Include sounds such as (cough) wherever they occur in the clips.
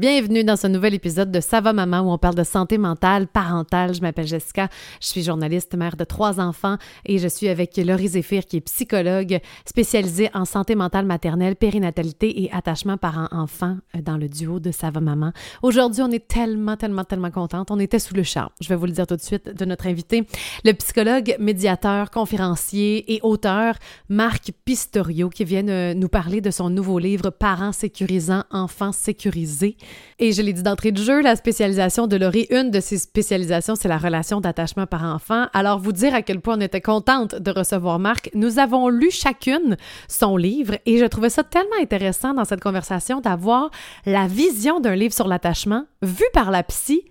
Bienvenue dans ce nouvel épisode de Ça maman où on parle de santé mentale, parentale. Je m'appelle Jessica, je suis journaliste, mère de trois enfants et je suis avec Laurie Zéphir qui est psychologue spécialisée en santé mentale maternelle, périnatalité et attachement parent-enfant euh, dans le duo de Ça maman. Aujourd'hui, on est tellement, tellement, tellement contente. On était sous le charme, je vais vous le dire tout de suite, de notre invité, le psychologue, médiateur, conférencier et auteur Marc Pistorio qui vient euh, nous parler de son nouveau livre Parents sécurisants, enfants sécurisés. Et je l'ai dit d'entrée de jeu, la spécialisation de Laurie, une de ses spécialisations, c'est la relation d'attachement par enfant. Alors, vous dire à quel point on était contente de recevoir Marc. Nous avons lu chacune son livre et je trouvais ça tellement intéressant dans cette conversation d'avoir la vision d'un livre sur l'attachement vu par la psy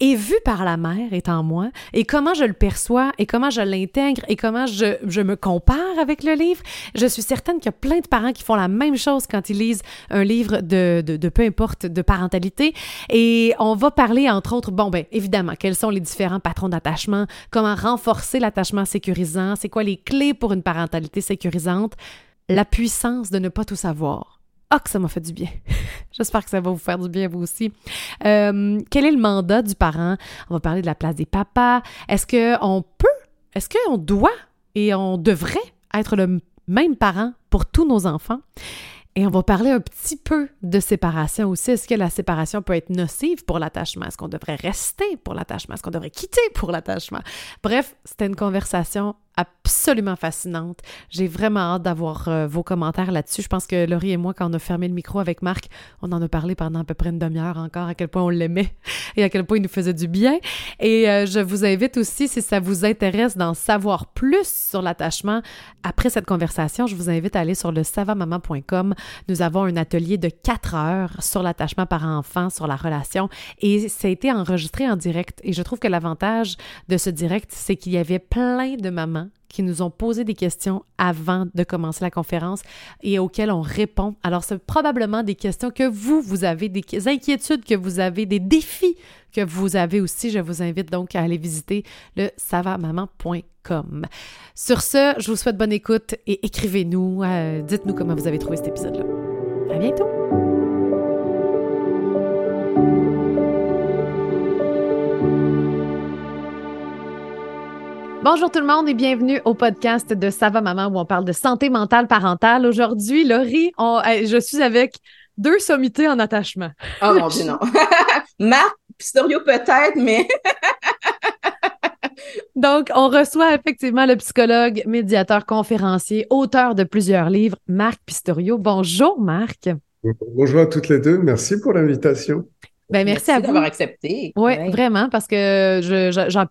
et vu par la mère étant moi, et comment je le perçois, et comment je l'intègre, et comment je, je, me compare avec le livre, je suis certaine qu'il y a plein de parents qui font la même chose quand ils lisent un livre de, de, de peu importe de parentalité. Et on va parler, entre autres, bon, ben évidemment, quels sont les différents patrons d'attachement, comment renforcer l'attachement sécurisant, c'est quoi les clés pour une parentalité sécurisante, la puissance de ne pas tout savoir ah, que ça m'a fait du bien. (laughs) J'espère que ça va vous faire du bien, vous aussi. Euh, quel est le mandat du parent? On va parler de la place des papas. Est-ce qu'on peut, est-ce qu'on doit et on devrait être le même parent pour tous nos enfants? Et on va parler un petit peu de séparation aussi. Est-ce que la séparation peut être nocive pour l'attachement? Est-ce qu'on devrait rester pour l'attachement? Est-ce qu'on devrait quitter pour l'attachement? Bref, c'était une conversation absolument fascinante. J'ai vraiment hâte d'avoir euh, vos commentaires là-dessus. Je pense que Laurie et moi, quand on a fermé le micro avec Marc, on en a parlé pendant à peu près une demi-heure encore, à quel point on l'aimait (laughs) et à quel point il nous faisait du bien. Et euh, je vous invite aussi, si ça vous intéresse d'en savoir plus sur l'attachement, après cette conversation, je vous invite à aller sur le savamaman.com. Nous avons un atelier de quatre heures sur l'attachement par enfant, sur la relation, et ça a été enregistré en direct. Et je trouve que l'avantage de ce direct, c'est qu'il y avait plein de mamans qui nous ont posé des questions avant de commencer la conférence et auxquelles on répond. Alors, c'est probablement des questions que vous, vous avez, des inquiétudes que vous avez, des défis que vous avez aussi. Je vous invite donc à aller visiter le savamaman.com. Sur ce, je vous souhaite bonne écoute et écrivez-nous. Euh, dites-nous comment vous avez trouvé cet épisode-là. À bientôt! Bonjour tout le monde et bienvenue au podcast de Sava Maman où on parle de santé mentale parentale. Aujourd'hui, Laurie, je suis avec deux sommités en attachement. Oh mon Dieu, non. (laughs) Marc Pistorio peut-être, mais... (laughs) Donc, on reçoit effectivement le psychologue, médiateur, conférencier, auteur de plusieurs livres, Marc Pistorio. Bonjour, Marc. Bonjour à toutes les deux. Merci pour l'invitation. Ben, merci, à vous d'avoir accepté. Oui, vraiment, parce que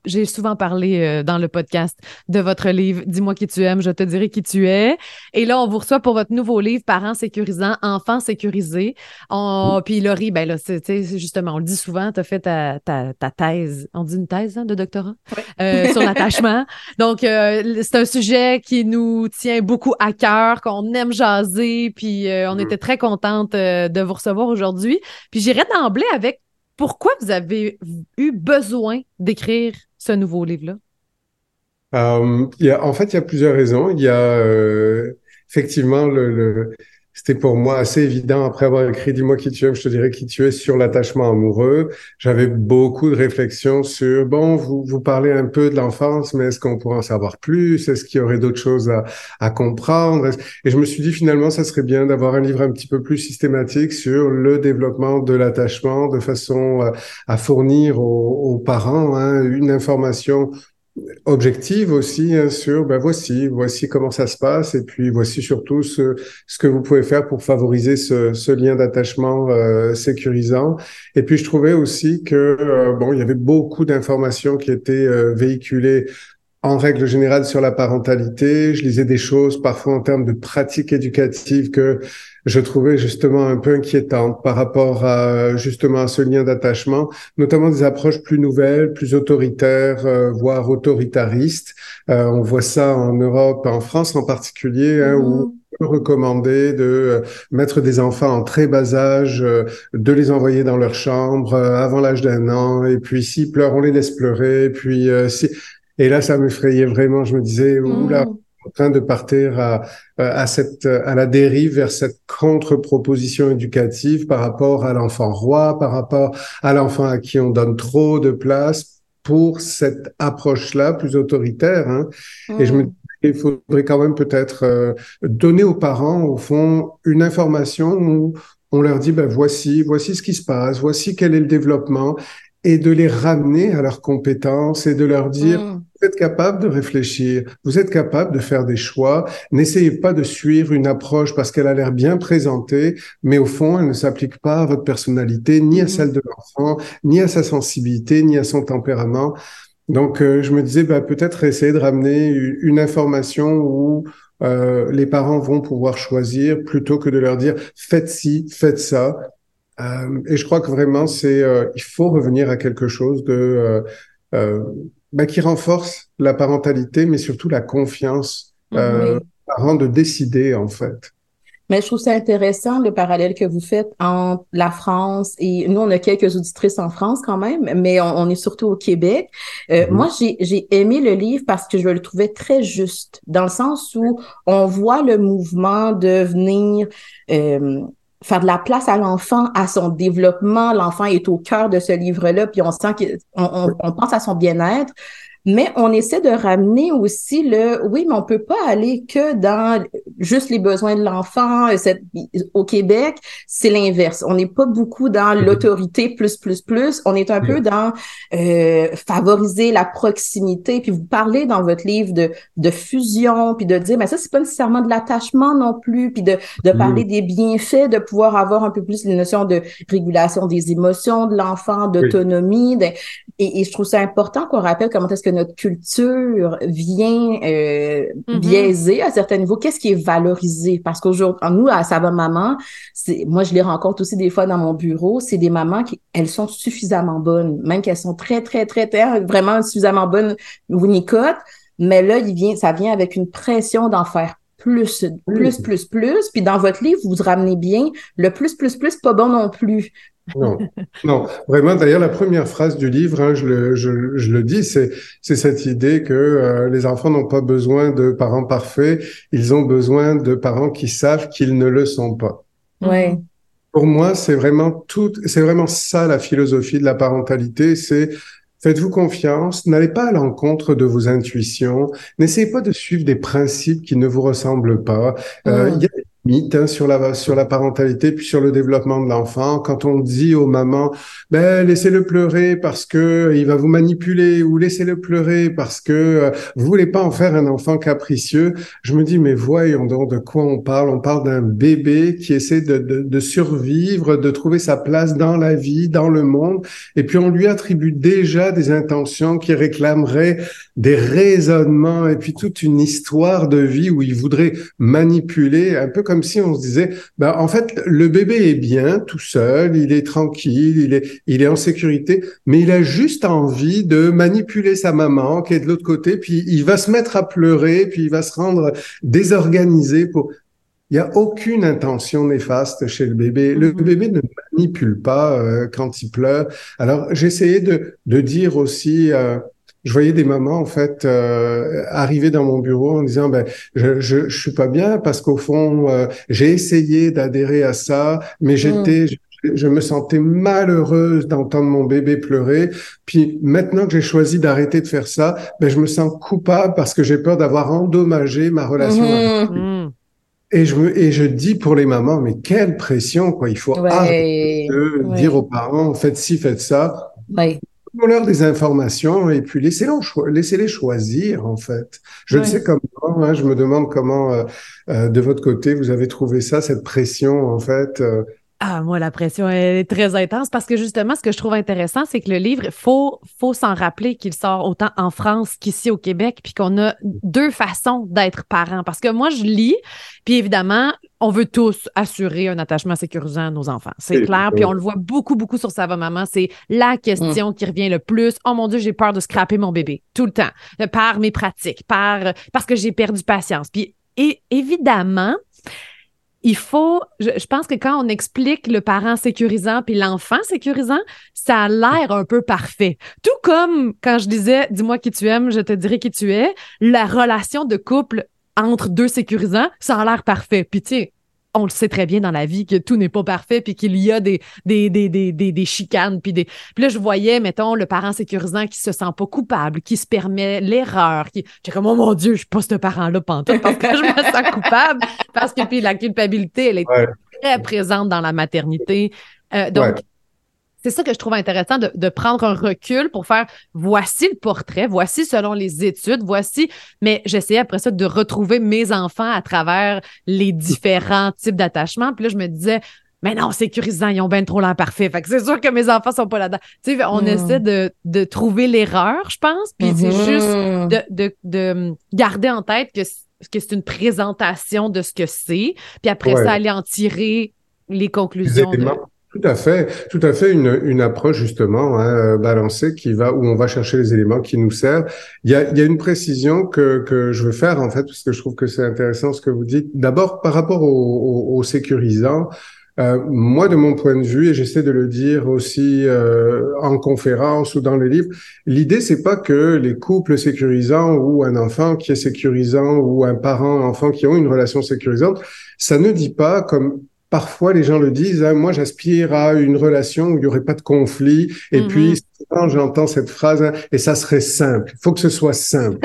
j'ai souvent parlé euh, dans le podcast de votre livre Dis-moi qui tu aimes, je te dirai qui tu es. Et là, on vous reçoit pour votre nouveau livre Parents sécurisants, enfants sécurisés. On... Puis Laurie, ben là, c'est justement, on le dit souvent, tu as fait ta, ta, ta, thèse, on dit une thèse hein, de doctorat? Euh, sur (laughs) l'attachement. Donc, euh, c'est un sujet qui nous tient beaucoup à cœur, qu'on aime jaser, puis on mm. était très contente de vous recevoir aujourd'hui. Puis j'irai d'emblée avec pourquoi vous avez eu besoin d'écrire ce nouveau livre-là? Euh, en fait, il y a plusieurs raisons. Il y a euh, effectivement le, c'était pour moi assez évident après avoir écrit Dis-moi qui tu es, je te dirais qui tu es sur l'attachement amoureux. J'avais beaucoup de réflexions sur, bon, vous, vous parlez un peu de l'enfance, mais est-ce qu'on pourrait en savoir plus? Est-ce qu'il y aurait d'autres choses à, à comprendre? Et je me suis dit finalement, ça serait bien d'avoir un livre un petit peu plus systématique sur le développement de l'attachement de façon à, à fournir aux, aux parents hein, une information objective aussi hein, sur ben voici voici comment ça se passe et puis voici surtout ce, ce que vous pouvez faire pour favoriser ce, ce lien d'attachement euh, sécurisant et puis je trouvais aussi que euh, bon il y avait beaucoup d'informations qui étaient euh, véhiculées en règle générale sur la parentalité. Je lisais des choses parfois en termes de pratiques éducatives que je trouvais justement un peu inquiétantes par rapport à justement à ce lien d'attachement, notamment des approches plus nouvelles, plus autoritaires, euh, voire autoritaristes. Euh, on voit ça en Europe, en France en particulier, hein, où mm-hmm. on peut recommander de euh, mettre des enfants en très bas âge, de les envoyer dans leur chambre avant l'âge d'un an, et puis s'ils pleurent, on les laisse pleurer, puis si et là, ça m'effrayait vraiment. Je me disais, oula, mmh. En train de partir à, à cette, à la dérive vers cette contre-proposition éducative par rapport à l'enfant roi, par rapport à l'enfant à qui on donne trop de place pour cette approche-là plus autoritaire. Hein. Et je me mm. dis il faudrait quand même peut-être euh, donner aux parents, au fond, une information où on leur dit, ben voici, voici ce qui se passe, voici quel est le développement, et de les ramener à leurs compétences et de leur dire, mm. Vous êtes capable de réfléchir, vous êtes capable de faire des choix, n'essayez pas de suivre une approche parce qu'elle a l'air bien présentée, mais au fond, elle ne s'applique pas à votre personnalité, ni à mm. celle de l'enfant, ni à sa sensibilité, ni à son tempérament. Donc, euh, je me disais, bah, peut-être essayer de ramener une information où euh, les parents vont pouvoir choisir plutôt que de leur dire faites ci, faites ça. Euh, et je crois que vraiment, c'est il faut revenir à quelque chose de bah, qui renforce la parentalité, mais surtout la confiance oui. parents de décider en fait. Mais je trouve ça intéressant le parallèle que vous faites entre la France et nous, on a quelques auditrices en France quand même, mais on, est surtout au Québec. Euh, mm-hmm. Moi, j'ai aimé le livre parce que je le trouvais très juste, dans le sens où on voit le mouvement de venir euh, faire de la place à l'enfant, à son développement. L'enfant est au cœur de ce livre-là, puis on sent qu'on on pense à son bien-être mais on essaie de ramener aussi le oui, mais on peut pas aller que dans juste les besoins de l'enfant. Euh, au Québec, c'est l'inverse. On n'est pas beaucoup dans mhm. l'autorité plus plus plus. On est un peu dans euh, favoriser la proximité. Puis vous parlez dans votre livre de de fusion, puis de dire mais ça c'est pas nécessairement de l'attachement non plus, puis de de parler des bienfaits, de pouvoir avoir un peu plus les notions de régulation des émotions de l'enfant, d'autonomie. Et, et, je trouve ça important qu'on rappelle comment est-ce que notre culture vient euh, mm-hmm. biaiser à certains niveaux. Qu'est-ce qui est valorisé? Parce qu'aujourd'hui, nous, à Sava Maman, moi, je les rencontre aussi des fois dans mon bureau, c'est des mamans qui, elles sont suffisamment bonnes, même qu'elles sont très, très, très, très, vraiment suffisamment bonnes nicotes. Mais là, il vient, ça vient avec une pression d'en faire plus, plus, plus, plus. Puis dans votre livre, vous ramenez bien le plus, plus, plus, pas bon non plus. Non, non, vraiment. D'ailleurs, la première phrase du livre, hein, je, le, je, je, le dis, c'est cette idée que euh, les enfants n'ont pas besoin de parents parfaits, ils ont besoin de parents qui savent qu'ils ne le sont pas. Ouais. Pour moi, c'est vraiment tout, c'est vraiment ça la philosophie de la parentalité, c'est Faites-vous confiance, n'allez pas à l'encontre de vos intuitions, n'essayez pas de suivre des principes qui ne vous ressemblent pas. Euh, Il y a mythe hein, sur la sur la parentalité puis sur le développement de l'enfant. Quand on dit aux mamans ben laissez-le pleurer parce que il va vous manipuler ou laissez-le pleurer parce que euh, vous voulez pas en faire un enfant capricieux je me dis mais voyons donc de quoi on parle. On parle d'un bébé qui essaie de, de, de survivre de trouver sa place dans la vie dans le monde. Et puis on lui attribue déjà des intentions qui réclameraient des raisonnements et puis toute une histoire de vie où il voudrait manipuler un peu comme comme si on se disait, ben, en fait, le bébé est bien tout seul, il est tranquille, il est, il est en sécurité, mais il a juste envie de manipuler sa maman qui est de l'autre côté, puis il va se mettre à pleurer, puis il va se rendre désorganisé pour, il n'y a aucune intention néfaste chez le bébé. Le mm-hmm. bébé ne manipule pas euh, quand il pleure. Alors, j'essayais de, de dire aussi, euh, je voyais des mamans en fait euh, arriver dans mon bureau en disant ben je je, je suis pas bien parce qu'au fond euh, j'ai essayé d'adhérer à ça mais j'étais mm. je, me sentais malheureuse d'entendre mon bébé pleurer puis maintenant que j'ai choisi d'arrêter de faire ça ben je me sens coupable parce que j'ai peur d'avoir endommagé ma relation avec mm. Et je me, et je dis pour les mamans, mais quelle pression, quoi. Il faut arrêter de dire aux parents, faites ci, faites ça. Ouais leur des informations et puis laissez-les laissez choisir en fait. Je ne sais comment, hein, je me demande comment euh, euh, de votre côté vous avez trouvé ça, cette pression en fait. Euh, ah, moi, la pression est très intense parce que justement, ce que je trouve intéressant, c'est que le livre, il faut, faut s'en rappeler qu'il sort autant en France qu'ici au Québec, puis qu'on a deux façons d'être parent. Parce que moi, je lis, puis évidemment, on veut tous assurer un attachement sécurisant à nos enfants. C'est clair, puis on le voit beaucoup, beaucoup sur Ça va maman. C'est la question qui revient le plus. Oh mon Dieu, j'ai peur de scraper mon bébé tout le temps, par mes pratiques, par, parce que j'ai perdu patience. Puis et évidemment, il faut, je, pense que quand on explique le parent sécurisant puis l'enfant sécurisant, ça a l'air un peu parfait. Tout comme quand je disais, dis-moi qui tu aimes, je te dirai qui tu es, la relation de couple entre deux sécurisants, ça a l'air parfait. Puis tu sais, on le sait très bien dans la vie que tout n'est pas parfait, puis qu'il y a des, des, des, des, des, chicanes. Puis, des... puis là, je voyais, mettons, le parent sécurisant qui se sent pas coupable, qui se permet l'erreur. Qui... J'étais comme, oh mon Dieu, je suis pas ce parent-là pantoute parce que je me sens (laughs) coupable. Parce que puis la culpabilité, elle est très présente dans la maternité. Euh, donc, c'est ça que je trouve intéressant de, prendre un recul pour faire voici le portrait, voici selon les études, voici. Mais j'essayais après ça de retrouver mes enfants à travers les différents types d'attachements. Puis là, je me disais, mais non, sécurisant, ils ont bien trop l'imparfait. Fait que c'est sûr que mes enfants sont pas là-dedans. Tu sais, on hmm. essaie de, trouver l'erreur, je pense. Puis c'est mm-hmm. juste de, garder en tête que, que c'est une présentation de ce que c'est. Puis après ça, aller en tirer les conclusions. Tout à fait, tout à fait une, une approche justement hein, balancée qui va où on va chercher les éléments qui nous servent. Il y a, il y a une précision que, que je veux faire en fait parce que je trouve que c'est intéressant ce que vous dites. D'abord par rapport au, au, sécurisant, euh, moi de mon point de vue et j'essaie de le dire aussi euh, en conférence ou dans les livres, l'idée c'est pas que les couples sécurisants ou un enfant qui est sécurisant ou un parent enfant qui ont une relation sécurisante, ça ne dit pas comme parfois les gens le disent, hein, moi j'aspire à une relation où il n'y aurait pas de conflit. Et mm-hmm. puis, quand j'entends cette phrase, hein, et ça serait simple, il faut que ce soit simple.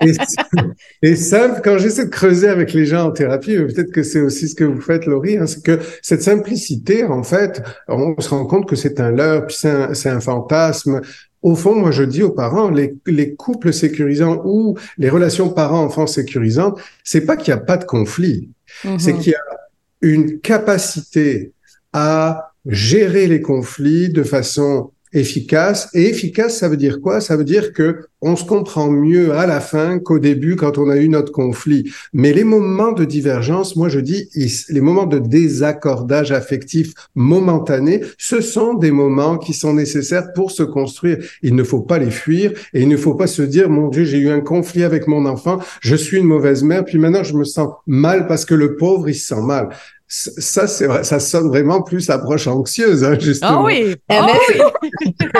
(laughs) et, simple, quand j'essaie de creuser avec les gens en thérapie, peut-être que c'est aussi ce que vous faites, Laurie, hein, c'est que cette simplicité, en fait, on se rend compte que c'est un leurre, puis c'est un, un, fantasme. Au fond, moi, je dis aux parents, les, les couples sécurisants ou les relations parents-enfants sécurisantes, c'est pas qu'il n'y a pas de conflit, c'est mm-hmm. qu'il y a une capacité à gérer les conflits de façon efficace. Et efficace, ça veut dire quoi? Ça veut dire que on se comprend mieux à la fin qu'au début quand on a eu notre conflit. Mais les moments de divergence, moi je dis, les moments de désaccordage affectif momentané, ce sont des moments qui sont nécessaires pour se construire. Il ne faut pas les fuir et il ne faut pas se dire, mon Dieu, j'ai eu un conflit avec mon enfant, je suis une mauvaise mère, puis maintenant je me sens mal parce que le pauvre, il se sent mal ça, c'est vrai, ça sonne vraiment plus approche anxieuse, hein, justement. Ah oui! Ah oui. (laughs)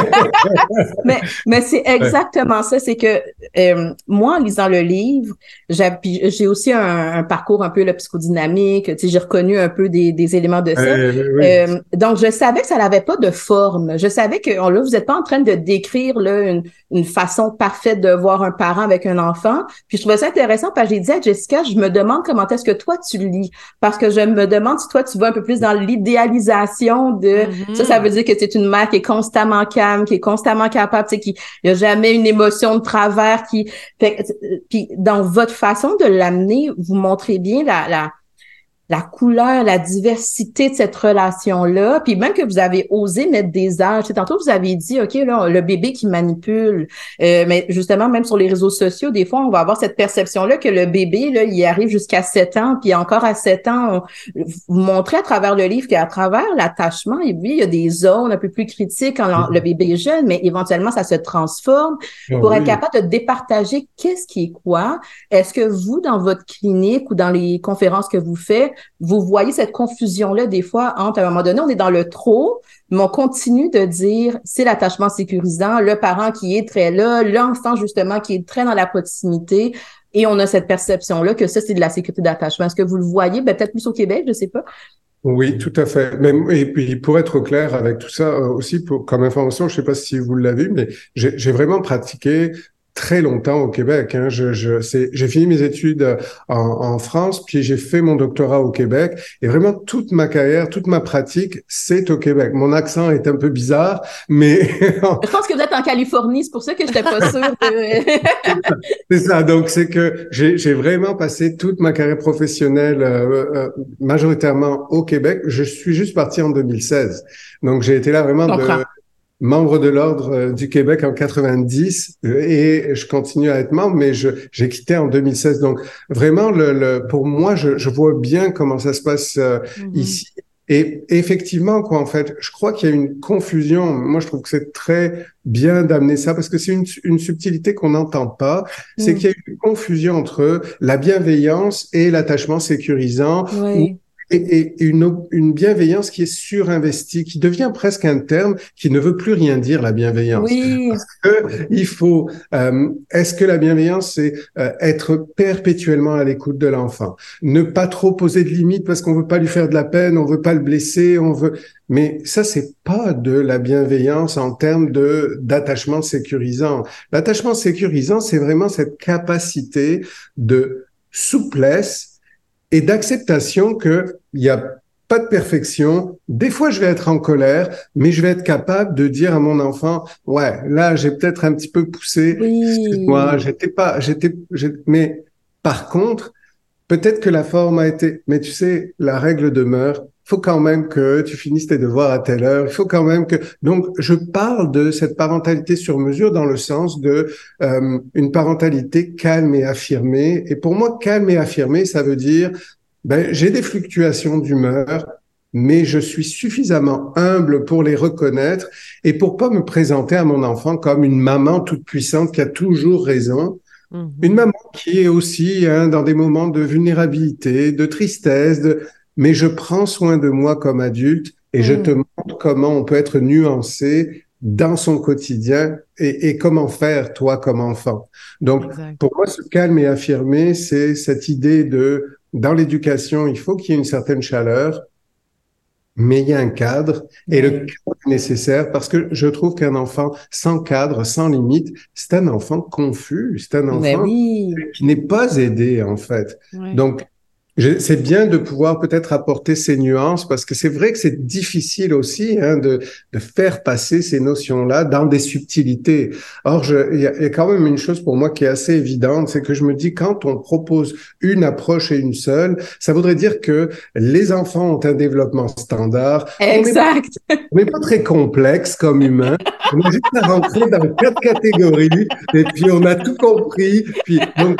mais mais c'est exactement ça. C'est que euh, moi, en lisant le livre, j'ai aussi un, parcours un peu le psychodynamique. Tu sais, j'ai reconnu un peu des, des éléments de ça. Euh, donc, je savais que ça n'avait pas de forme. Je savais que là, vous n'êtes pas en train de décrire là, une, une façon parfaite de voir un parent avec un enfant. Puis je trouvais ça intéressant parce que j'ai dit à Jessica, je me demande comment est-ce que toi tu lis? Parce que je me demande si toi, tu vas un peu plus dans l'idéalisation de mm-hmm. ça, ça veut dire que c'est une mère qui est constamment calme, qui est constamment capable, tu sais, qui n'y a jamais une émotion de travers, qui fait, puis dans votre façon de l'amener, vous montrez bien la, la la couleur, la diversité de cette relation-là, puis même que vous avez osé mettre des âges. Tantôt, vous avez dit, OK, là, le bébé qui manipule, euh, mais justement, même sur les réseaux sociaux, des fois, on va avoir cette perception-là que le bébé, là, il arrive jusqu'à 7 ans, puis encore à 7 ans, vous montrez à travers le livre qu'à travers l'attachement, oui, il y a des zones un peu plus critiques quand le bébé est jeune, mais éventuellement, ça se transforme. Ah pour être capable de départager qu'est-ce qui est quoi. Est-ce que vous, dans votre clinique ou dans les conférences que vous faites, vous voyez cette confusion-là des fois entre, à un moment donné, on est dans le trop, mais on continue de dire c'est l'attachement sécurisant, le parent qui est très là, l'enfant justement qui est très dans la proximité, et on a cette perception-là que ça, c'est de la sécurité d'attachement. Est-ce que vous le voyez? Ben, peut-être plus au Québec, je sais pas. Oui, tout à fait. Et puis, pour être clair avec tout ça euh, aussi, pour, comme information, je sais pas si vous l'avez mais j'ai vraiment pratiqué très longtemps au Québec. Hein. Je, je, j'ai fini mes études euh, en, en France, puis j'ai fait mon doctorat au Québec. Et vraiment, toute ma carrière, toute ma pratique, c'est au Québec. Mon accent est un peu bizarre, mais... (laughs) je pense que vous êtes en Californie, c'est pour ça que je n'étais pas sûre de... (laughs) c'est ça. Donc, c'est que j'ai, j'ai vraiment passé toute ma carrière professionnelle euh, euh, majoritairement au Québec. Je suis juste parti en 2016. Donc, j'ai été là vraiment de membre de l'ordre euh, du Québec en 90 euh, et je continue à être membre, mais j'ai quitté en 2016. Donc vraiment, le, le pour moi, je, je, vois bien comment ça se passe euh, mm-hmm. ici. Et effectivement, quoi, en fait, je crois qu'il y a une confusion. Moi, je trouve que c'est très bien d'amener ça parce que c'est une, une, subtilité qu'on n'entend pas. C'est mm. qu'il y a une confusion entre la bienveillance et l'attachement sécurisant. Oui et, une, une bienveillance qui est surinvestie, qui devient presque un terme qui ne veut plus rien dire, la bienveillance. Oui. Parce que il faut, euh, est-ce que la bienveillance, c'est euh, être perpétuellement à l'écoute de l'enfant, ne pas trop poser de limites parce qu'on veut pas lui faire de la peine, on veut pas le blesser, on veut, mais ça, c'est pas de la bienveillance en termes de d'attachement sécurisant. L'attachement sécurisant, c'est vraiment cette capacité de souplesse et d'acceptation que il y a pas de perfection. Des fois, je vais être en colère, mais je vais être capable de dire à mon enfant, ouais, là, j'ai peut-être un petit peu poussé. Moi, j'étais pas, j'étais, mais par contre, peut-être que la forme a été, mais tu sais, la règle demeure. Il faut quand même que tu finisses tes devoirs à telle heure. Il faut quand même que. Donc, je parle de cette parentalité sur mesure dans le sens de euh, une parentalité calme et affirmée. Et pour moi, calme et affirmée, ça veut dire ben, j'ai des fluctuations d'humeur, mais je suis suffisamment humble pour les reconnaître et pour pas me présenter à mon enfant comme une maman toute puissante qui a toujours raison. Mm-hmm. Une maman qui est aussi hein, dans des moments de vulnérabilité, de tristesse, de... mais je prends soin de moi comme adulte et je mm. te montre comment on peut être nuancé dans son quotidien et, et, comment faire toi comme enfant. Donc, pour moi, ce calme et affirmé, c'est cette idée de dans l'éducation, il faut qu'il y ait une certaine chaleur, mais il y a un cadre et le cadre est nécessaire parce que je trouve qu'un enfant sans cadre, sans limite, c'est un enfant confus, c'est un enfant qui n'est pas aidé en fait. Donc c'est bien de pouvoir peut-être apporter ces nuances parce que c'est vrai que c'est difficile aussi hein, de, de, faire passer ces notions-là dans des subtilités. Or, il y, a quand même une chose pour moi qui est assez évidente, c'est que je me dis quand on propose une approche et une seule, ça voudrait dire que les enfants ont un développement standard. Exact. On n'est pas, très complexe comme humain. On a juste à rentrer dans quatre catégories et puis on a tout compris. Puis donc,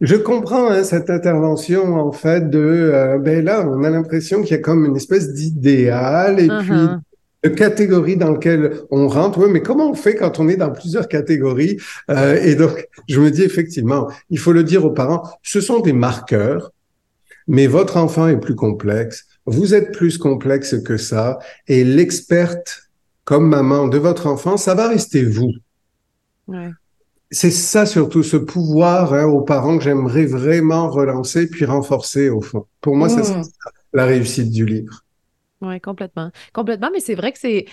je comprends hein, cette intervention en fait de euh, ben là on a l'impression qu'il y a comme une espèce d'idéal et puis uh-huh. de catégorie dans lequel on rentre. Oui, mais comment on fait quand on est dans plusieurs catégories? Euh, Et donc je me dis effectivement, il faut le dire aux parents, ce sont des marqueurs, mais votre enfant est plus complexe. Vous êtes plus complexe que ça, et l'experte comme maman de votre enfant, ça va rester vous. Ouais c'est ça surtout, ce pouvoir hein, aux parents que j'aimerais vraiment relancer puis renforcer au fond. Pour moi, c'est mmh. la réussite du livre. Oui, complètement. Complètement, mais c'est vrai que c'est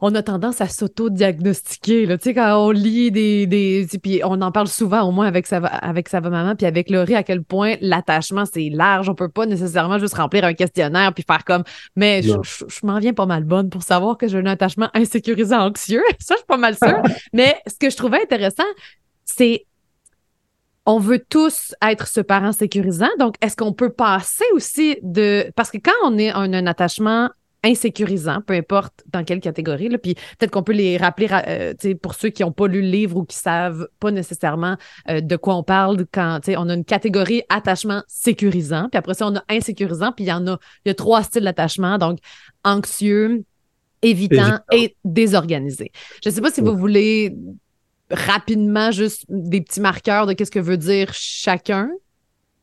on a tendance à s'auto-diagnostiquer. Tu sais, quand on lit des. des puis on en parle souvent, au moins avec sa, avec sa maman, puis avec Laurie, à quel point l'attachement, c'est large. On peut pas nécessairement juste remplir un questionnaire puis faire comme. Mais je, m'en viens pas mal bonne pour savoir que j'ai un attachement insécurisant anxieux. (laughs) Ça, je suis pas mal sûre. (laughs) Mais ce que je trouvais intéressant, c'est on veut tous être ce parent sécurisant. Donc, est-ce qu'on peut passer aussi de. Parce que quand on est en un attachement insécurisant, peu importe dans quelle catégorie, là, puis peut-être qu'on peut les rappeler euh, pour ceux qui n'ont pas lu le livre ou qui savent pas nécessairement euh, de quoi on parle quand on a une catégorie attachement sécurisant, puis après ça, on a insécurisant, puis il y en a, il y a trois styles d'attachement, donc anxieux, évitant, et désorganisé. Je ne sais pas si vous voulez rapidement juste des petits marqueurs de qu'est-ce que veut dire chacun?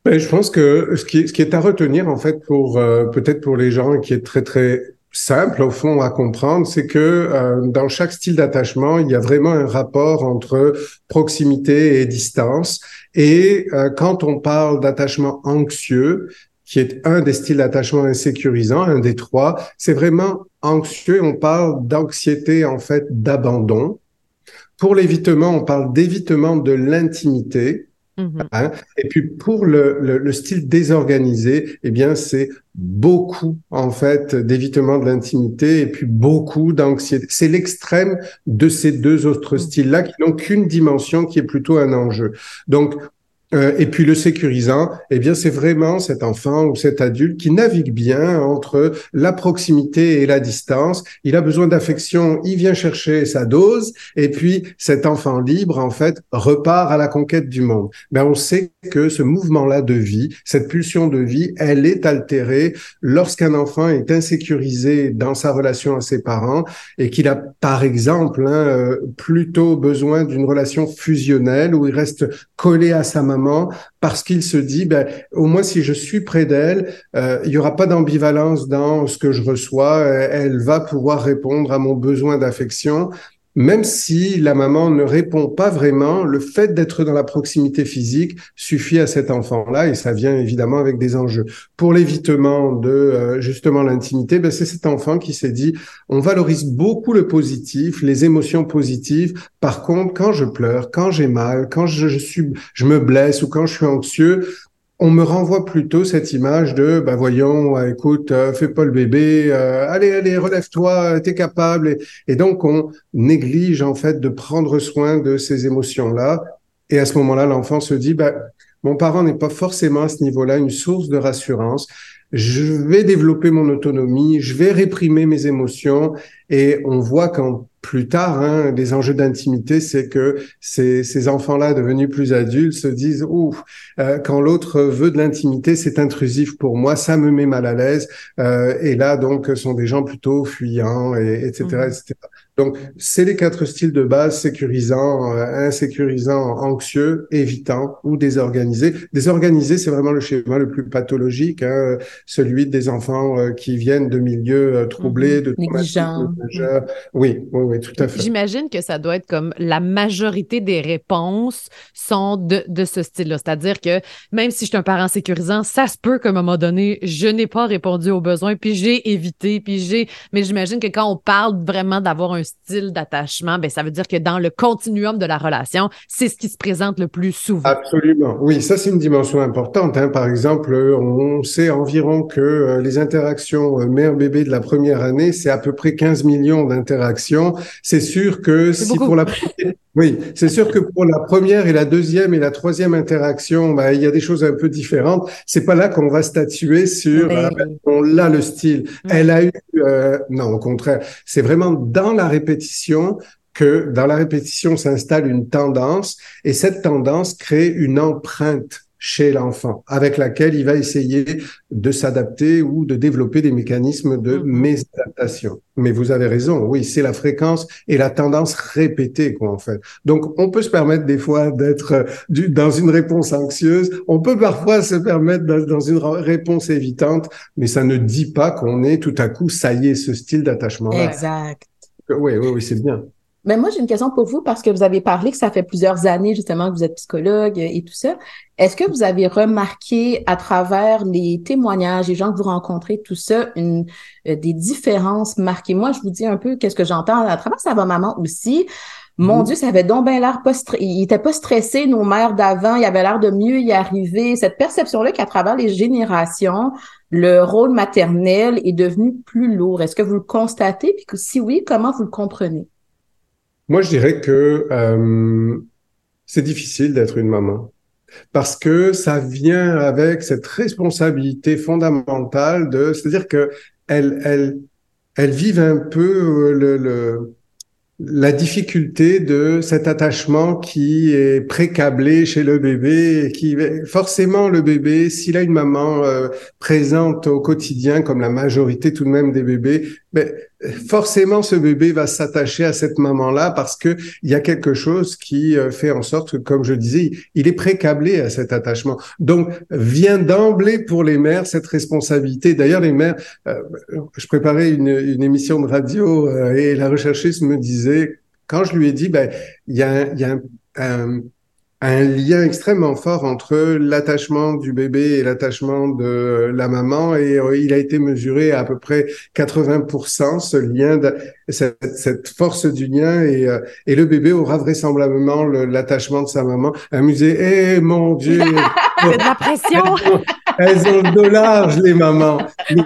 Ben, je pense que ce qui, ce qui est à retenir, en fait, pour euh, peut-être pour les gens qui est très, très simple, au fond, à comprendre, c'est que euh, dans chaque style d'attachement, il y a vraiment un rapport entre proximité et distance. Et euh, quand on parle d'attachement anxieux, qui est un des styles d'attachement insécurisant, un des trois, c'est vraiment anxieux. On parle d'anxiété, en fait, d'abandon. Pour l'évitement, on parle d'évitement de l'intimité. Mm-hmm. Hein? Et puis pour le, le, style désorganisé, eh bien c'est beaucoup en fait d'évitement de l'intimité et puis beaucoup d'anxiété. C'est l'extrême de ces deux autres mm. styles-là qui n'ont qu'une dimension qui est plutôt un enjeu. Donc euh, et puis le sécurisant, eh bien c'est vraiment cet enfant ou cet adulte qui navigue bien entre la proximité et la distance. Il a besoin d'affection, il vient chercher sa dose, et puis cet enfant libre en fait repart à la conquête du monde. Mais ben, on sait que ce mouvement-là de vie, cette pulsion de vie, elle est altérée lorsqu'un enfant est insécurisé dans sa relation à ses parents et qu'il a par exemple hein, euh, plutôt besoin d'une relation fusionnelle où il reste collé à sa maman parce qu'il se dit, ben, au moins si je suis près d'elle, euh, il y aura pas d'ambivalence dans ce que je reçois. Elle va pouvoir répondre à mon besoin d'affection même si la maman ne répond pas vraiment, le fait d'être dans la proximité physique suffit à cet enfant-là et ça vient évidemment avec des enjeux. Pour l'évitement de euh, justement l'intimité, ben c'est cet enfant qui s'est dit on valorise beaucoup le positif, les émotions positives. Par contre, quand je pleure, quand j'ai mal, quand je, je suis, je me blesse ou quand je suis anxieux, on me renvoie plutôt cette image de bah voyons euh, écoute euh, fais pas le bébé euh, allez allez relève-toi t'es capable. Et, donc on néglige en fait de prendre soin de ces émotions là et à ce moment-là l'enfant se dit bah mon parent n'est pas forcément à ce niveau-là une source de rassurance. Je vais développer mon autonomie je vais réprimer mes émotions. Et on voit qu'en plus tard, hein, les enjeux d'intimité, c'est que ces, ces enfants-là devenus plus adultes se disent ouf, euh, quand l'autre veut de l'intimité, c'est intrusif pour moi, ça me met mal à l'aise. Euh, et là, donc, sont des gens plutôt fuyants, et, etc., mmh. etc. Donc, c'est les quatre styles de base sécurisant, euh, insécurisant, anxieux, évitant ou désorganisé. Désorganisé, c'est vraiment le schéma le plus pathologique, hein, celui des enfants euh, qui viennent de milieux euh, troublés, mmh. de négligents. Oui, oui, oui, tout à fait. J'imagine que ça doit être comme la majorité des réponses sont de, de ce style-là. C'est-à-dire que même si je suis un parent sécurisant, ça se peut qu'à un moment donné, je n'ai pas répondu aux besoins, puis j'ai évité, puis j'ai. Mais j'imagine que quand on parle vraiment d'avoir un style d'attachement, ben ça veut dire que dans le continuum de la relation, c'est ce qui se présente le plus souvent. Absolument. Oui, ça c'est une dimension importante. Hein. Par exemple, on sait environ que euh, les interactions euh, mère-bébé de la première année, c'est à peu près 15 millions d'interactions. C'est sûr que si pour la oui, c'est sûr que pour la première et la deuxième et la troisième interaction, bah, il y a des choses un peu différentes. C'est pas là qu'on va statuer sur euh, on l'a le style. Elle a eu euh, non, au contraire, c'est vraiment dans la répétition que dans la répétition s'installe une tendance et cette tendance crée une empreinte chez l'enfant, avec laquelle il va essayer de s'adapter ou de développer des mécanismes de mm-hmm. mésadaptation. Mais vous avez raison, oui, c'est la fréquence et la tendance répétée, quoi, en fait. Donc, on peut se permettre des fois d'être euh, dans une réponse anxieuse, on peut parfois se permettre dans une réponse évitante, mais ça ne dit pas qu'on est tout à coup, ça y est, ce style d'attachement-là. Exact. Oui, oui, oui, c'est bien. Mais moi, j'ai une question pour vous parce que vous avez parlé que ça fait plusieurs années justement que vous êtes psychologue et tout ça. Est-ce que vous avez remarqué à travers les témoignages, les gens que vous rencontrez, tout ça, une, euh, des différences marquées? Moi, je vous dis un peu qu'est-ce que j'entends à travers ça va maman aussi. Mon mm-hmm. Dieu, ça avait donc bien l'air pas il était pas stressé, nos mères d'avant, il avait l'air de mieux y arriver. Cette perception-là qu'à travers les générations, le rôle maternel est devenu plus lourd. Est-ce que vous le constatez? Puis que si oui, comment vous le comprenez? Moi, je dirais que euh, c'est difficile d'être une maman parce que ça vient avec cette responsabilité fondamentale de, c'est-à-dire que elle, elle, elle vive un peu euh, le, le la difficulté de cet attachement qui est précablé chez le bébé et qui forcément le bébé s'il a une maman euh, présente au quotidien comme la majorité tout de même des bébés mais forcément ce bébé va s'attacher à cette maman là parce que il y a quelque chose qui euh, fait en sorte que comme je disais il est précablé à cet attachement. Donc vient d'emblée pour les mères cette responsabilité. D'ailleurs les mères euh, je préparais une, émission de radio et la recherchiste me disait quand je lui ai dit, ben, il y a, y a un, lien extrêmement fort entre l'attachement du bébé et l'attachement de la maman, et euh, il a été mesuré à, à peu près 80%, ce lien, de, cette, cette, force du lien, et, euh, et le bébé aura vraisemblablement l'attachement de sa maman. Amusé, eh mon Dieu! (laughs) C'est de la pression! (laughs) Elles ont le dos les mamans.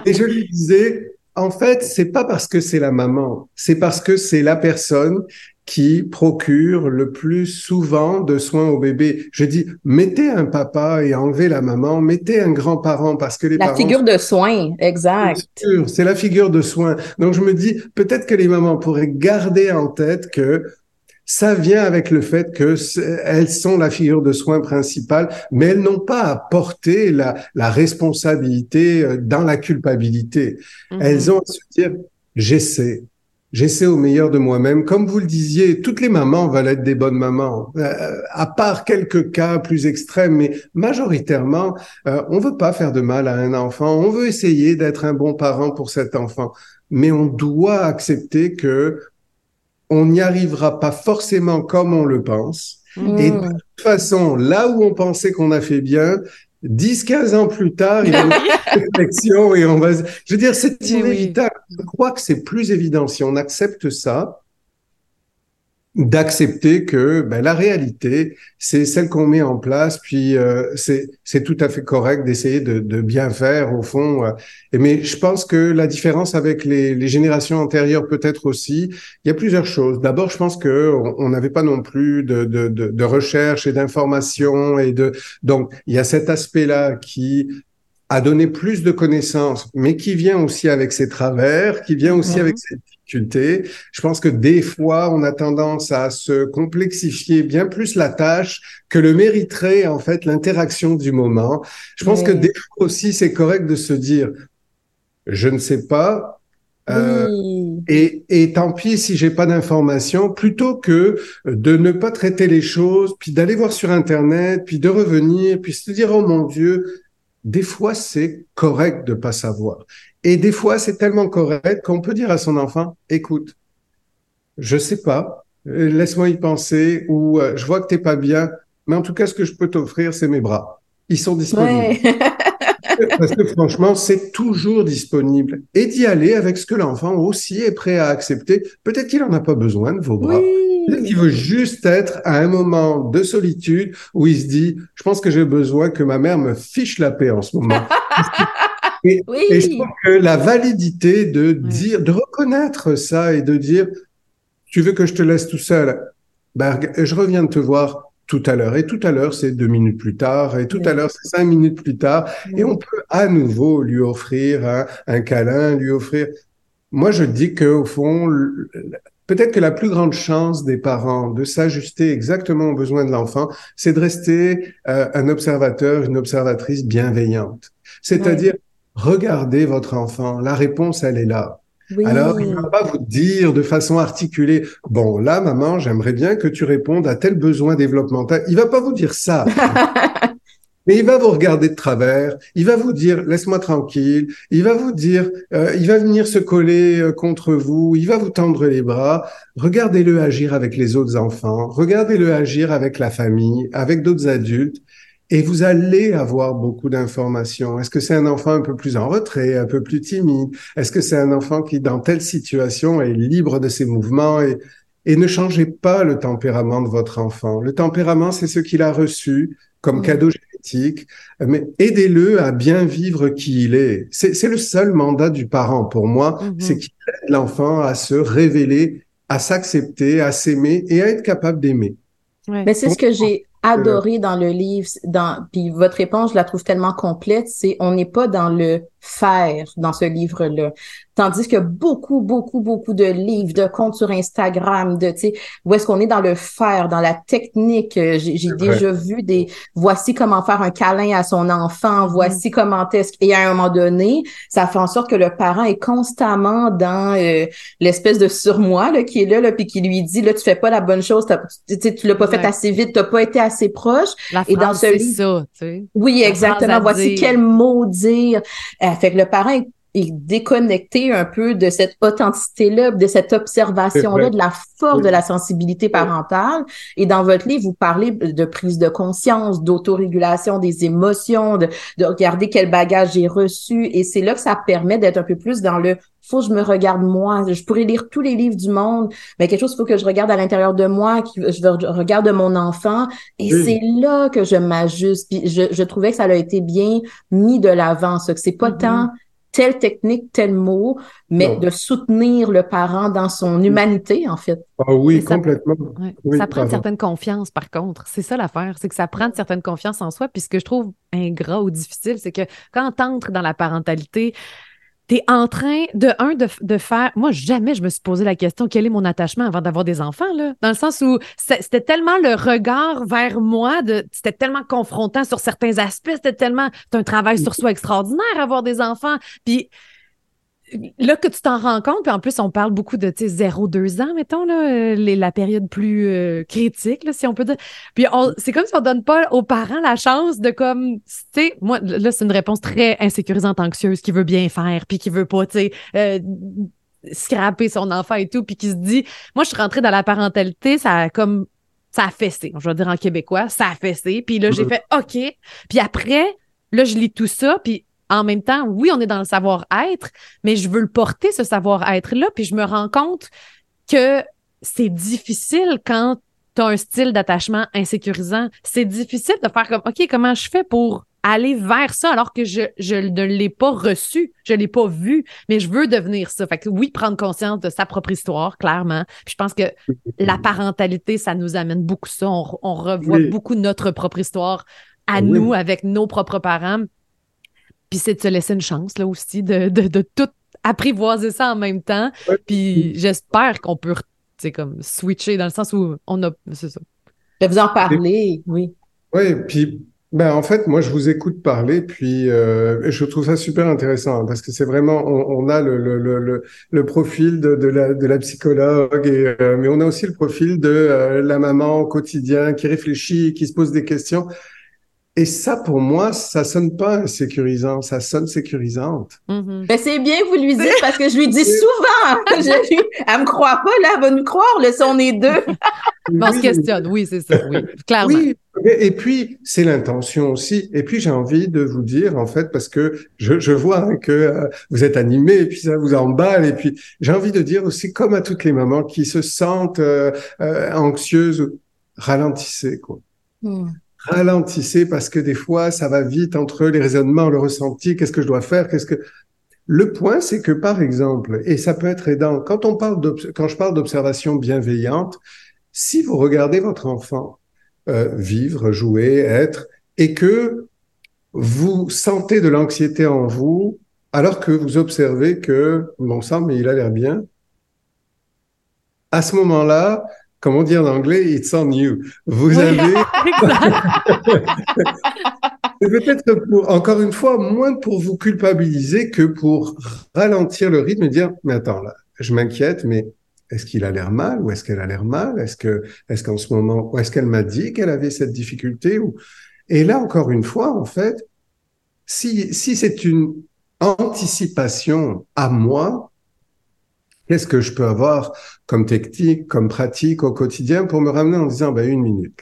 Et je lui disais, en fait, c'est pas parce que c'est la maman, c'est parce que c'est la personne qui procure le plus souvent de soins au bébé. Je dis, mettez un papa et enlevez la maman, mettez un grand-parent parce que les la figure de soins, exact. C'est la figure de soins. Donc je me dis, peut-être que les mamans pourraient garder en tête que ça vient avec le fait que elles sont la figure de soins principale, mais elles n'ont pas à porter la, la responsabilité euh, dans la culpabilité. Mm-hmm. Elles ont à se dire, j'essaie, J'essaie au meilleur de moi-même. Comme vous le disiez, toutes les mamans veulent être des bonnes mamans, euh, à part quelques cas plus extrêmes, mais majoritairement, euh, on veut pas faire de mal à un enfant. On veut essayer d'être un bon parent pour cet enfant, mais on doit accepter que on n'y arrivera pas forcément comme on le pense. Et de toute façon, là où on pensait qu'on a fait bien, 10, 15 ans plus tard, il y a une (laughs) réflexion et on va, je veux dire, c'est inévitable. Je crois que c'est plus évident si on accepte ça, d'accepter que ben, la réalité, c'est celle qu'on met en place, puis euh, c'est tout à fait correct d'essayer de, bien faire au fond. euh. Mais je pense que la différence avec les, générations antérieures peut-être aussi, il y a plusieurs choses. D'abord, je pense que on n'avait pas non plus de recherche et d'information et de donc il y a cet aspect-là qui a donné plus de connaissances, mais qui vient aussi avec ses travers, qui vient aussi Mhm. avec ses difficultés. Je pense que des fois, on a tendance à se complexifier bien plus la tâche que le mériterait en fait l'interaction du moment. Je pense que des fois aussi, c'est correct de se dire, je ne sais pas. euh, Oui. et, et tant pis si j'ai pas d'informations, plutôt que de ne pas traiter les choses, puis d'aller voir sur Internet, puis de revenir, puis se dire, oh mon Dieu, des fois c'est correct de pas savoir. Et des fois c'est tellement correct qu'on peut dire à son enfant, écoute, je sais pas, euh, laisse-moi y penser, ou euh, je vois que t'es pas bien, mais en tout cas ce que je peux t'offrir, c'est mes bras. Ils sont disponibles. Ouais. (laughs) Parce que franchement, c'est toujours disponible. Et d'y aller avec ce que l'enfant aussi est prêt à accepter. Peut-être qu'il n'en a pas besoin de vos bras. Oui. Qu'il veut juste être à un moment de solitude où il se dit, je pense que j'ai besoin que ma mère me fiche la paix en ce moment. (laughs) Et, Oui. et je trouve que la validité de dire, de reconnaître ça et de dire, tu veux que je te laisse tout seul? Ben, je reviens de te voir tout à l'heure. Et tout à l'heure, c'est deux minutes plus tard. Et tout Oui. à l'heure, c'est cinq minutes plus tard. Et on peut à nouveau lui offrir un, un câlin, lui offrir. Moi, je dis que au fond, peut-être que la plus grande chance des parents de s'ajuster exactement aux besoins de l'enfant, c'est de rester euh, un observateur, une observatrice bienveillante. C'est-à-dire, regardez votre enfant. La réponse, elle est là. Oui. Alors, il ne va pas vous dire de façon articulée, bon, là, maman, j'aimerais bien que tu répondes à tel besoin développemental. Il va pas vous dire ça. (laughs) Mais il va vous regarder de travers, il va vous dire laisse-moi tranquille, il va vous dire, euh, il va venir se coller euh, contre vous, il va vous tendre les bras. Regardez-le agir avec les autres enfants, regardez-le agir avec la famille, avec d'autres adultes, et vous allez avoir beaucoup d'informations. Est-ce que c'est un enfant un peu plus en retrait, un peu plus timide? Est-ce que c'est un enfant qui, dans telle situation, est libre de ses mouvements et, et ne changez pas le tempérament de votre enfant? Le tempérament, c'est ce qu'il a reçu comme Mm. cadeau mais aidez-le à bien vivre qui il est. C'est le seul mandat du parent pour moi, Mhm. c'est qu'il aide l'enfant à se révéler, à s'accepter, à s'aimer et à être capable d'aimer. Ouais. Mais c'est ce que j'ai adoré dans le livre, dans, puis votre réponse, je la trouve tellement complète, c'est on n'est pas dans le faire dans ce livre-là. Tandis que beaucoup, beaucoup, beaucoup de livres, de comptes sur Instagram, de, tu sais, où est-ce qu'on est dans le faire, dans la technique. Euh, J'ai déjà vu des, voici comment faire un câlin à son enfant, voici comment est-ce, et à un moment donné, ça fait en sorte que le parent est constamment dans euh, l'espèce de surmoi, là, qui est là, là, puis qui lui dit, là, tu fais pas la bonne chose, tu, l'as pas fait Ouais. assez vite, t'as pas été assez proche. La et dans ce c'est livre- ça, tu sais. Oui, exactement. Voici dire. quel mot dire. Euh, fait que le parent est, est déconnecté un peu de cette authenticité-là, de cette observation-là, de la force de la sensibilité parentale. Et dans votre livre, vous parlez de prise de conscience, d'autorégulation des émotions, de, de regarder quel bagage j'ai reçu. Et c'est là que ça permet d'être un peu plus dans le faut que je me regarde moi. Je pourrais lire tous les livres du monde, mais quelque chose, il faut que je regarde à l'intérieur de moi, que je regarde mon enfant. Et Oui. c'est là que je m'ajuste. Puis je, je trouvais que ça a été bien mis de l'avant, ça, que c'est pas Mhm. tant telle technique, tel mot, mais Non. de soutenir le parent dans son humanité, en fait. Ah oui, ça- complètement. Ouais. Oui, ça prend une certaine confiance, par contre. C'est ça l'affaire, c'est que ça prend une certaine confiance en soi. Puis ce que je trouve ingrat ou difficile, c'est que quand tu entres dans la parentalité, tu en train, de un, de, de faire. Moi, jamais je me suis posé la question quel est mon attachement avant d'avoir des enfants, là? Dans le sens où c'était tellement le regard vers moi, c'était tellement confrontant sur certains aspects, c'était tellement. C'est un travail sur soi extraordinaire, avoir des enfants. Puis là que tu t'en rends compte, puis en plus, on parle beaucoup de 0-2 ans, mettons, là, les, la période plus euh, critique, là, si on peut dire. Puis c'est comme si on donne pas aux parents la chance de comme, tu sais, moi, là, c'est une réponse très insécurisante, anxieuse, qui veut bien faire, puis qui veut pas, tu sais, euh, scraper son enfant et tout, puis qui se dit, moi, je suis rentrée dans la parentalité, ça a comme, ça a fessé, je vais dire en québécois, ça a fessé, puis là, j'ai fait OK, puis après, là, je lis tout ça, puis en même temps, oui, on est dans le savoir-être, mais je veux le porter, ce savoir-être-là, puis je me rends compte que c'est difficile quand tu as un style d'attachement insécurisant. C'est difficile de faire comme, OK, comment je fais pour aller vers ça alors que je, je ne l'ai pas reçu, je ne l'ai pas vu, mais je veux devenir ça. Fait que oui, prendre conscience de sa propre histoire, clairement. Puis je pense que la parentalité, ça nous amène beaucoup ça. On, on revoit beaucoup notre propre histoire à ah nous avec nos propres parents. Puis c'est de se laisser une chance là aussi de, de, de tout apprivoiser ça en même temps. Puis j'espère qu'on peut comme switcher dans le sens où on a. C'est ça. De vous en parler, oui. Oui, puis ben, en fait, moi, je vous écoute parler, puis euh, je trouve ça super intéressant hein, parce que c'est vraiment, on, a le, le, le, le, profil de, de, la, de la psychologue, et, euh, mais on a aussi le profil de euh, la maman au quotidien qui réfléchit, qui se pose des questions. Et ça, pour moi, ça sonne pas sécurisant, ça sonne sécurisante. Mm-hmm. Ben, c'est bien, vous lui dites, parce que je lui dis (laughs) souvent, (laughs) je lui, elle me croit pas, là, elle va nous croire, le son est deux. (laughs) on se questionne, oui, c'est ça, oui, clairement. Oui, et puis, c'est l'intention aussi. Et puis, j'ai envie de vous dire, en fait, parce que je, je vois hein, que euh, vous êtes animé et puis ça vous emballe. Et puis, j'ai envie de dire aussi, comme à toutes les mamans qui se sentent euh, euh, anxieuses, ralentissez, quoi. Mm ralentissez parce que des fois, ça va vite entre les raisonnements, le ressenti, qu'est-ce que je dois faire, qu'est-ce que... Le point, c'est que, par exemple, et ça peut être aidant, quand on parle quand je parle d'observation bienveillante, si vous regardez votre enfant euh, vivre, jouer, être, et que vous sentez de l'anxiété en vous, alors que vous observez que, bon sang, mais il a l'air bien, à ce moment-là, comme on dit en anglais, it's on you. Vous avez. (laughs) C'est peut-être pour, encore une fois, moins pour vous culpabiliser que pour ralentir le rythme et dire, mais attends, là, je m'inquiète, mais est-ce qu'il a l'air mal ou est-ce qu'elle a l'air mal? Est-ce que, est-ce qu'en ce moment, ou est-ce qu'elle m'a dit qu'elle avait cette difficulté ou, et là, encore une fois, en fait, si, si c'est une anticipation à moi, Qu'est-ce que je peux avoir comme technique, comme pratique au quotidien pour me ramener en disant, ben, une minute.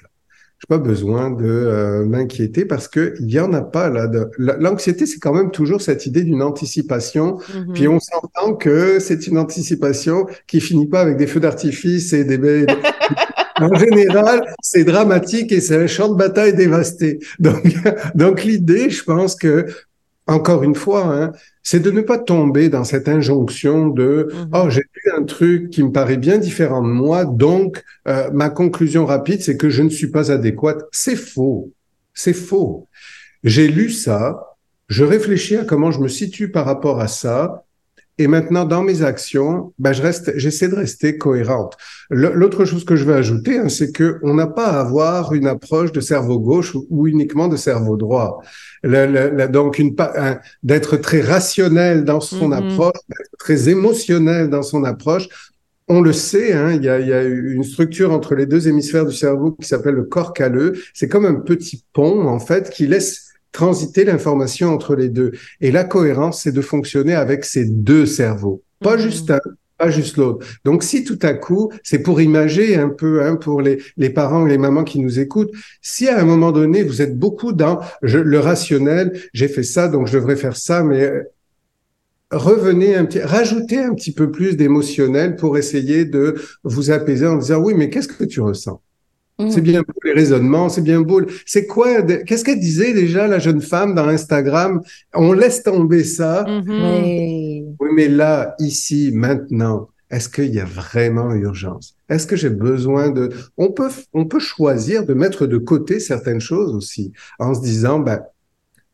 Je n'ai pas besoin de euh, m'inquiéter parce que il y en a pas là. L'anxiété, c'est quand même toujours cette idée d'une anticipation. Mm-hmm. Puis on s'entend que c'est une anticipation qui finit pas avec des feux d'artifice et des. (laughs) en général, c'est dramatique et c'est un champ de bataille dévasté. Donc, (laughs) donc l'idée, je pense que encore une fois, hein, c'est de ne pas tomber dans cette injonction de mhm. oh j'ai lu un truc qui me paraît bien différent de moi, donc euh, ma conclusion rapide c'est que je ne suis pas adéquate. C'est faux, c'est faux. J'ai lu ça, je réfléchis à comment je me situe par rapport à ça, et maintenant, dans mes actions, ben, je reste, j'essaie de rester cohérente. L'autre chose que je veux ajouter, hein, c'est que on n'a pas à avoir une approche de cerveau gauche ou, uniquement de cerveau droit. donc, une, d'être très rationnel dans son mm-hmm. approche, très émotionnel dans son approche. On le sait, hein, il, y a, il y a une structure entre les deux hémisphères du cerveau qui s'appelle le corps calleux. C'est comme un petit pont, en fait, qui laisse transiter l'information entre les deux. Et la cohérence, c'est de fonctionner avec ces deux cerveaux, pas mhm. juste un, pas juste l'autre. Donc, si tout à coup, c'est pour imager un peu, hein, pour les, les parents et les mamans qui nous écoutent, si à un moment donné, vous êtes beaucoup dans le rationnel, j'ai fait ça, donc je devrais faire ça, mais euh, revenez un petit, rajoutez un petit peu plus d'émotionnel pour essayer de vous apaiser en disant, oui, mais qu'est-ce que tu ressens? C'est mm. bien beau les raisonnements, c'est bien beau. C'est quoi Qu'est-ce qu'elle disait déjà la jeune femme dans Instagram? On laisse tomber ça. Mm-hmm. Oui. mais là, ici, maintenant, est-ce qu'il y a vraiment urgence? Est-ce que j'ai besoin de On peut on peut choisir de mettre de côté certaines choses aussi en se disant ben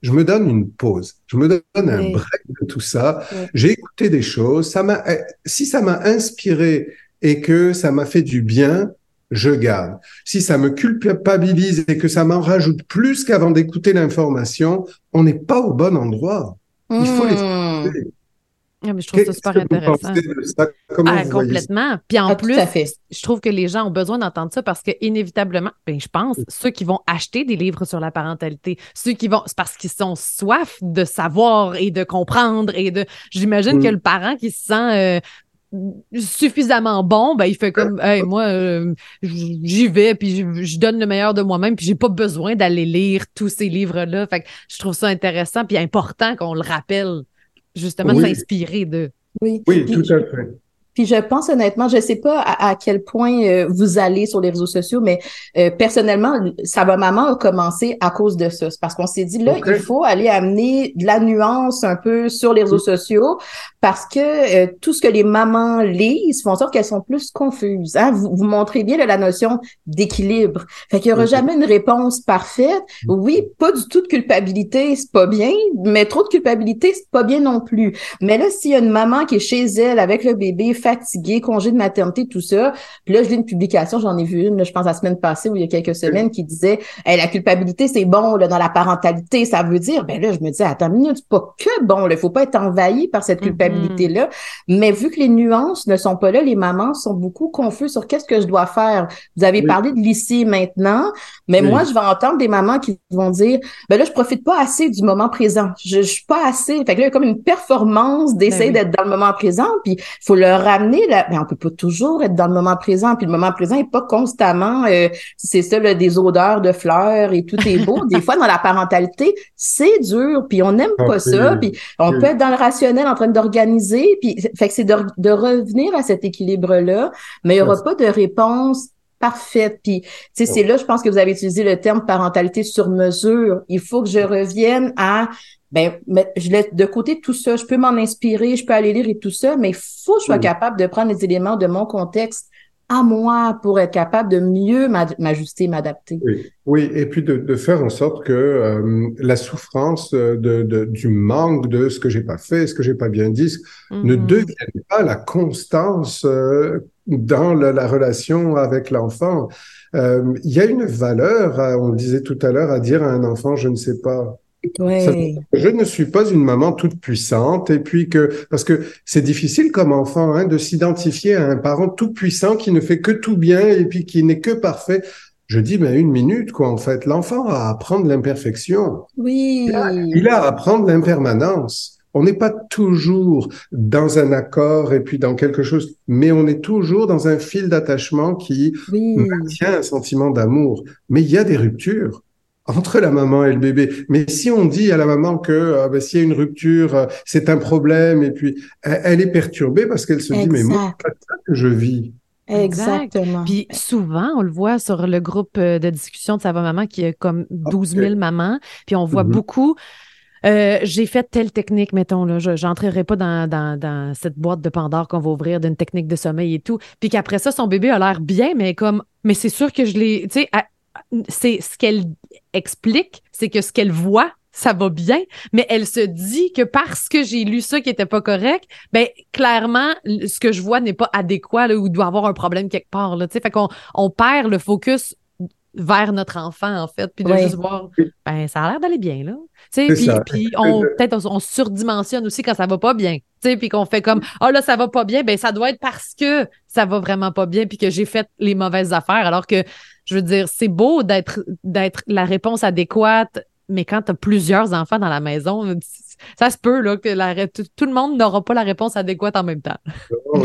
je me donne une pause, je me donne un break de tout ça. J'ai écouté des choses, ça m'a eh, si ça m'a inspiré et que ça m'a fait du bien, je garde. Si ça me culpabilise et que ça m'en rajoute plus qu'avant d'écouter l'information, on n'est pas au bon endroit. Il faut les hmm. Ah, mais je trouve ça super intéressant. ah, complètement. Puis en ah, plus, je trouve que les gens ont besoin d'entendre ça parce que inévitablement, ben, je pense, ceux qui vont acheter des livres sur la parentalité, ceux qui vont, c'est parce qu'ils sont soif de savoir et de comprendre et de. J'imagine que le parent qui se sent euh, suffisamment bon, ben il fait comme hey, moi euh, j'y vais puis je, donne le meilleur de moi-même puis j'ai pas besoin d'aller lire tous ces livres là. Fait que je trouve ça intéressant puis important qu'on le rappelle justement s'inspirer de. Oui, oui tout à fait. Puis je pense honnêtement, je sais pas à, quel point euh, vous allez sur les réseaux sociaux, mais euh, personnellement, ça va maman a commencé à cause de ça. Parce qu'on s'est dit là, il faut aller amener de la nuance un peu sur les réseaux sociaux parce que euh, tout ce que les mamans lisent font en sorte qu'elles sont plus confuses. Hein? Vous, vous montrez bien la notion d'équilibre. Fait qu'il y aura jamais une réponse parfaite. Oui, pas du tout de culpabilité, c'est pas bien, mais trop de culpabilité, c'est pas bien non plus. Mais là, s'il y a une maman qui est chez elle avec le bébé fatiguée, congé de maternité, tout ça. Puis là, je lis une publication, j'en ai vu une, je pense la semaine passée ou il y a quelques semaines, qui disait la culpabilité, c'est bon là, dans la parentalité. Ça veut dire, ben là, je me dis, attends une minute, c'est pas que bon, il faut pas être envahi par cette mm-hmm. culpabilité-là. Mais vu que les nuances ne sont pas là, les mamans sont beaucoup confuses sur qu'est-ce que je dois faire. Vous avez parlé de lycée maintenant, mais moi, je vais entendre des mamans qui vont dire, ben là, je profite pas assez du moment présent. Je, je suis pas assez. Fait que là, il y a comme une performance d'essayer ben d'être dans le moment présent, puis il faut leur amener là, mais on peut pas toujours être dans le moment présent. Puis le moment présent est pas constamment, euh, c'est ça, des odeurs de fleurs et tout est beau. (laughs) des fois, dans la parentalité, c'est dur, puis on n'aime pas ça. Puis on peut être dans le rationnel en train d'organiser. Puis fait que c'est de, de, revenir à cet équilibre-là, mais il y aura pas de réponse parfaite. Puis, tu sais, c'est là, je pense que vous avez utilisé le terme parentalité sur mesure. Il faut que je revienne à ben, je laisse de côté tout ça. Je peux m'en inspirer, je peux aller lire et tout ça, mais il faut que je sois capable de prendre les éléments de mon contexte à moi pour être capable de mieux m'ajuster, m'adapter. Oui. et puis de, faire en sorte que euh, la souffrance de, du manque de ce que j'ai pas fait, ce que j'ai pas bien dit, ne mm-hmm. devienne pas la constance euh, dans la, relation avec l'enfant. Euh, il y a une valeur, on le disait tout à l'heure, à dire à un enfant, je ne sais pas. Je ne suis pas une maman toute puissante et puis que parce que c'est difficile comme enfant hein, de s'identifier à un parent tout puissant qui ne fait que tout bien et puis qui n'est que parfait. Je dis mais une minute quoi en fait. L'enfant a à apprendre l'imperfection. Oui. Il a, à apprendre l'impermanence. On n'est pas toujours dans un accord et puis dans quelque chose, mais on est toujours dans un fil d'attachement qui maintient un sentiment d'amour. Mais il y a des ruptures entre la maman et le bébé. Mais si on dit à la maman que euh, ben, s'il y a une rupture, euh, c'est un problème, et puis elle, est perturbée parce qu'elle se dit, mais moi, c'est ça que je vis. Exactement. Puis souvent, on le voit sur le groupe euh, de discussion de Sava Maman qui a comme 12 000 mamans, puis on voit mm-hmm. beaucoup j'ai fait telle technique, mettons, là, je n'entrerai pas dans, dans, dans, cette boîte de Pandore qu'on va ouvrir d'une technique de sommeil et tout. Puis qu'après ça, son bébé a l'air bien, mais comme, mais c'est sûr que je l'ai, tu sais, c'est ce qu'elle explique, c'est que ce qu'elle voit, ça va bien, mais elle se dit que parce que j'ai lu ça qui était pas correct, ben clairement ce que je vois n'est pas adéquat là, ou doit avoir un problème quelque part là, tu sais, fait qu'on on perd le focus vers notre enfant en fait, puis de juste voir ben ça a l'air d'aller bien là. Tu sais, puis, on peut-être on, surdimensionne aussi quand ça va pas bien. Tu sais, puis qu'on fait comme oh là ça va pas bien, ben ça doit être parce que ça va vraiment pas bien puis que j'ai fait les mauvaises affaires. Alors que je veux dire, c'est beau d'être d'être la réponse adéquate, mais quand tu as plusieurs enfants dans la maison, ça se peut là, que la, tout, le monde n'aura pas la réponse adéquate en même temps. Oh,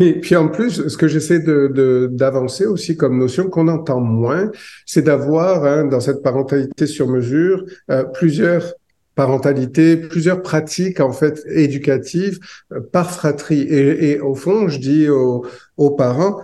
et puis en plus, ce que j'essaie de, d'avancer aussi comme notion qu'on entend moins, c'est d'avoir hein, dans cette parentalité sur mesure euh, plusieurs parentalités, plusieurs pratiques en fait éducatives euh, par fratrie. Et, et, au fond, je dis aux, aux parents,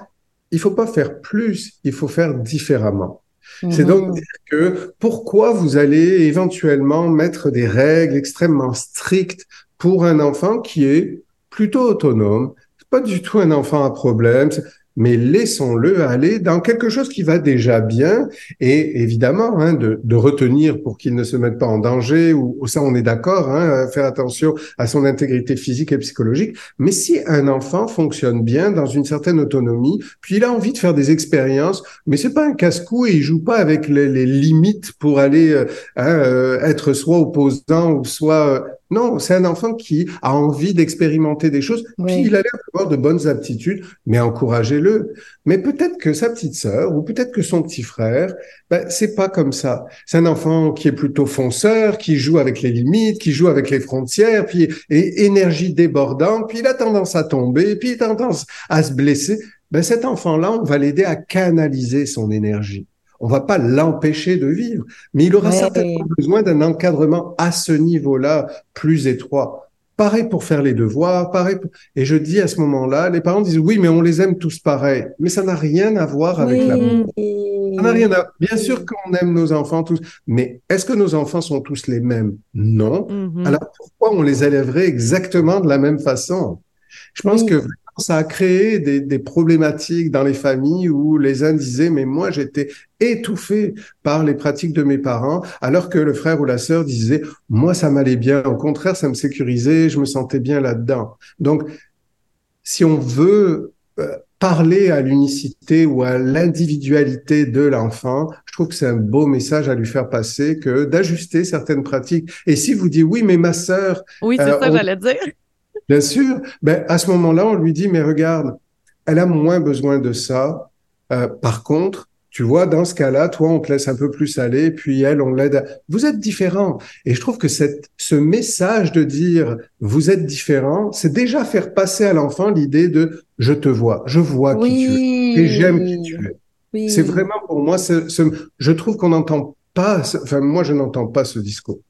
il faut pas faire plus, il faut faire différemment. C'est donc mhm. dire que pourquoi vous allez éventuellement mettre des règles extrêmement strictes pour un enfant qui est plutôt autonome, pas du tout un enfant à problème, mais laissons-le aller dans quelque chose qui va déjà bien et évidemment hein, de, de, retenir pour qu'il ne se mette pas en danger ou, ça on est d'accord, hein, faire attention à son intégrité physique et psychologique. Mais si un enfant fonctionne bien dans une certaine autonomie, puis il a envie de faire des expériences, mais c'est pas un casse-cou et il joue pas avec les, limites pour aller euh, hein, euh, être soit opposant ou soit euh, Non, c'est un enfant qui a envie d'expérimenter des choses, puis il a l'air d'avoir de bonnes aptitudes, mais encouragez-le. Mais peut-être que sa petite sœur ou peut-être que son petit frère, ben, c'est pas comme ça. C'est un enfant qui est plutôt fonceur, qui joue avec les limites, qui joue avec les frontières, puis et énergie débordante, puis il a tendance à tomber, puis il a tendance à se blesser. Ben, cet enfant-là, on va l'aider à canaliser son énergie. On va pas l'empêcher de vivre, mais il aura certainement besoin d'un encadrement à ce niveau-là plus étroit. Pareil pour faire les devoirs, pareil. Et je dis à ce moment-là, les parents disent oui, mais on les aime tous pareil. Mais ça n'a rien à voir avec l'amour. Ça n'a rien à. Bien sûr qu'on aime nos enfants tous, mais est-ce que nos enfants sont tous les mêmes? Non. Mm-hmm. Alors pourquoi on les élèverait exactement de la même façon? Je pense que ça a créé des, des, problématiques dans les familles où les uns disaient mais moi j'étais étouffé par les pratiques de mes parents, alors que le frère ou la sœur disait moi ça m'allait bien, au contraire ça me sécurisait, je me sentais bien là-dedans. Donc si on veut euh, parler à l'unicité ou à l'individualité de l'enfant, je trouve que c'est un beau message à lui faire passer que d'ajuster certaines pratiques. Et si vous dites oui mais ma sœur, oui c'est euh, ça j'allais dire Bien sûr. Ben, à ce moment-là, on lui dit, mais regarde, elle a moins besoin de ça. Euh, par contre, tu vois, dans ce cas-là, toi, on te laisse un peu plus aller, puis elle, on l'aide. À... Vous êtes différents. Et je trouve que cette, ce message de dire vous êtes différents, c'est déjà faire passer à l'enfant l'idée de je te vois, je vois qui tu es et j'aime qui tu es. Oui. C'est vraiment pour moi, ce, je trouve qu'on n'entend pas, enfin moi je n'entends pas ce discours.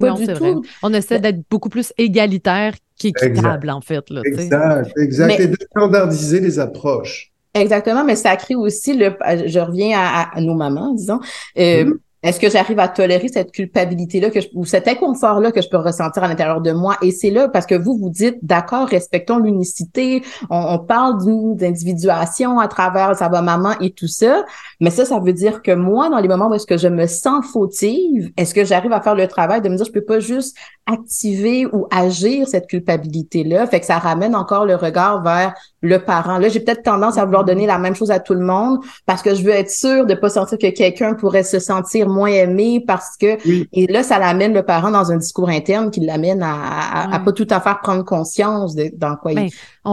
non, c'est vrai. On essaie d'être beaucoup plus égalitaire qui est en fait. Là, exact, exact. Et de standardiser les approches. Exactement, mais ça crée aussi le. Je reviens à, nos mamans, disons. Euh, mm-hmm. Est-ce que j'arrive à tolérer cette culpabilité-là ou cet inconfort-là que je peux ressentir à l'intérieur de moi? Et c'est là parce que vous vous dites, d'accord, respectons l'unicité, on, parle d'individuation à travers ça va maman et tout ça, mais ça, ça veut dire que moi, dans les moments où est-ce que je me sens fautive, est-ce que j'arrive à faire le travail de me dire, je peux pas juste activer ou agir cette culpabilité-là? Fait que ça ramène encore le regard vers le parent. Là, j'ai peut-être tendance à vouloir donner la même chose à tout le monde parce que je veux être sûre de pas sentir que quelqu'un pourrait se sentir moins aimé parce que et là ça l'amène le parent dans un discours interne qui l'amène à, à, pas tout à faire prendre conscience de dans quoi ben, il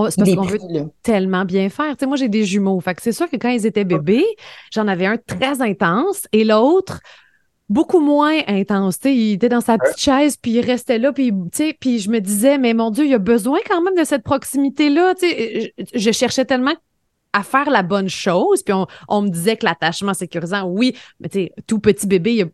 c'est parce qu'on veut tellement bien faire. Tu sais, moi j'ai des jumeaux, fait que c'est sûr que quand ils étaient bébés, j'en avais un très intense et l'autre beaucoup moins intense. sais, il était dans sa petite chaise, puis il restait là, puis, puis je me disais, mais mon Dieu, il a besoin quand même de cette proximité-là. Je, je cherchais tellement à faire la bonne chose. Puis on, me disait que l'attachement sécurisant, oui, mais tu tout petit bébé, il a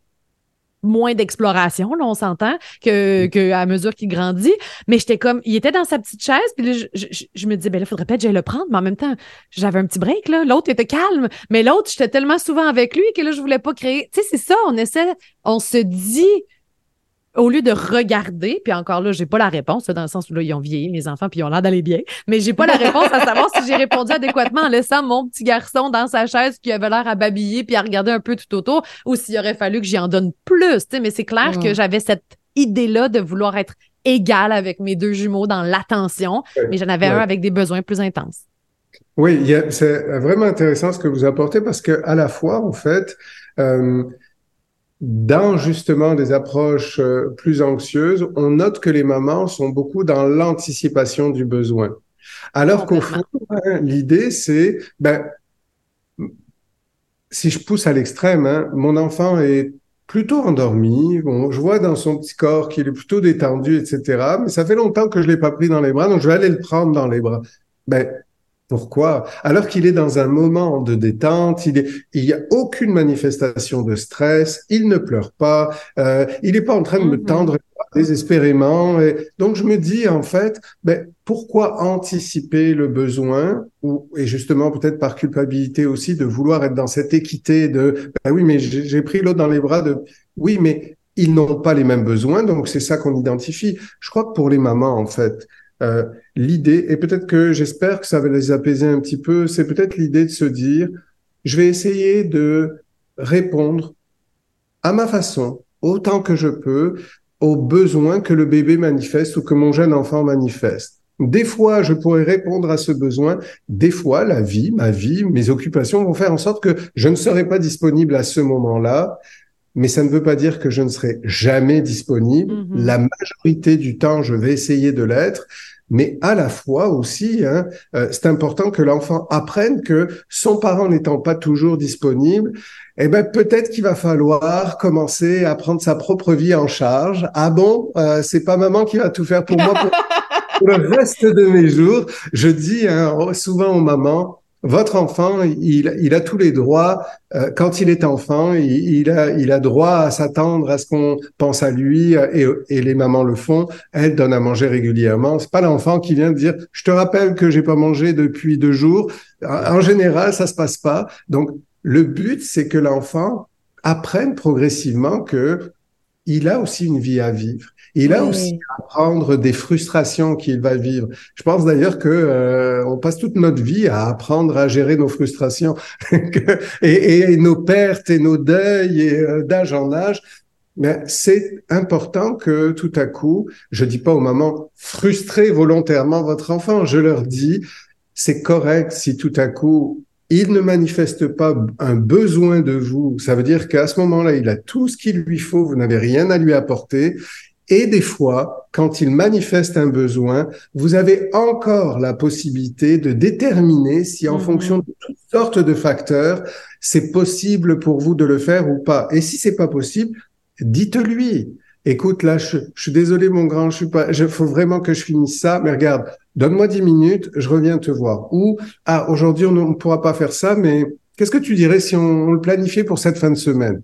moins d'exploration, là, on s'entend, que, mm. que à mesure qu'il grandit. Mais j'étais comme, il était dans sa petite chaise, puis là, je, me disais, ben là, faudrait peut-être que j'aille le prendre, mais en même temps, j'avais un petit break, là. L'autre était calme, mais l'autre, j'étais tellement souvent avec lui que là, je voulais pas créer. Tu sais, c'est ça, on essaie, on se dit, au lieu de regarder, puis encore là, j'ai pas la réponse, dans le sens où là, ils ont vieilli, mes enfants, puis ils ont l'air d'aller bien, mais j'ai pas la réponse à savoir si j'ai répondu adéquatement en laissant mon petit garçon dans sa chaise qui avait l'air à babiller puis à regarder un peu tout autour, ou s'il aurait fallu que j'y en donne plus, tu mais c'est clair que j'avais cette idée-là de vouloir être égal avec mes deux jumeaux dans l'attention, mais j'en avais un avec des besoins plus intenses. Oui, c'est vraiment intéressant ce que vous apportez parce que à la fois, en fait, euh, dans justement des approches euh, plus anxieuses, on note que les mamans sont beaucoup dans l'anticipation du besoin. Alors qu'au fond, hein, l'idée, c'est, ben, si je pousse à l'extrême, hein, mon enfant est plutôt endormi. Bon, je vois dans son petit corps qu'il est plutôt détendu, etc. Mais ça fait longtemps que je l'ai pas pris dans les bras, donc je vais aller le prendre dans les bras. Ben, pourquoi? Alors qu'il est dans un moment de détente, il n'y a aucune manifestation de stress, il ne pleure pas, euh, il n'est pas en train de me mm-hmm. tendre désespérément. Et donc je me dis en fait, ben, pourquoi anticiper le besoin ou et justement peut-être par culpabilité aussi de vouloir être dans cette équité de ben oui mais j'ai pris l'autre dans les bras de oui mais ils n'ont pas les mêmes besoins donc c'est ça qu'on identifie. Je crois que pour les mamans en fait euh, l'idée, et peut-être que j'espère que ça va les apaiser un petit peu, c'est peut-être l'idée de se dire, je vais essayer de répondre à ma façon, autant que je peux, aux besoins que le bébé manifeste ou que mon jeune enfant manifeste. Des fois, je pourrais répondre à ce besoin. Des fois, la vie, ma vie, mes occupations vont faire en sorte que je ne serai pas disponible à ce moment-là. Mais ça ne veut pas dire que je ne serai jamais disponible. Mhm. La majorité du temps, je vais essayer de l'être, mais à la fois aussi, hein, euh, c'est important que l'enfant apprenne que son parent n'étant pas toujours disponible, eh ben peut-être qu'il va falloir commencer à prendre sa propre vie en charge. Ah bon, euh, c'est pas maman qui va tout faire pour moi pour, pour (laughs) le reste de mes jours. Je dis hein, souvent aux mamans, votre enfant, il, il, a tous les droits. Euh, quand il est enfant, il, il, a, il a droit à s'attendre à ce qu'on pense à lui et, et, les mamans le font. Elles donnent à manger régulièrement. C'est pas l'enfant qui vient de dire je te rappelle que j'ai pas mangé depuis deux jours. En général, ça se passe pas. Donc le but, c'est que l'enfant apprenne progressivement que il a aussi une vie à vivre. Il a aussi à apprendre des frustrations qu'il va vivre. Je pense d'ailleurs que euh, on passe toute notre vie à apprendre à gérer nos frustrations (laughs) et, et, nos pertes et nos deuils et euh, d'âge en âge. Mais c'est important que tout à coup, je dis pas aux mamans frustrez volontairement votre enfant. Je leur dis c'est correct si tout à coup il ne manifeste pas un besoin de vous, ça veut dire qu'à ce moment-là, il a tout ce qu'il lui faut, vous n'avez rien à lui apporter. Et des fois, quand il manifeste un besoin, vous avez encore la possibilité de déterminer si en mmh. fonction de toutes sortes de facteurs, c'est possible pour vous de le faire ou pas. Et si c'est pas possible, dites-lui. Écoute, là, je, je, suis désolé, mon grand, je suis pas, il faut vraiment que je finisse ça, mais regarde, donne-moi dix minutes, je reviens te voir. Ou, ah, aujourd'hui, on ne pourra pas faire ça, mais qu'est-ce que tu dirais si on, on le planifiait pour cette fin de semaine?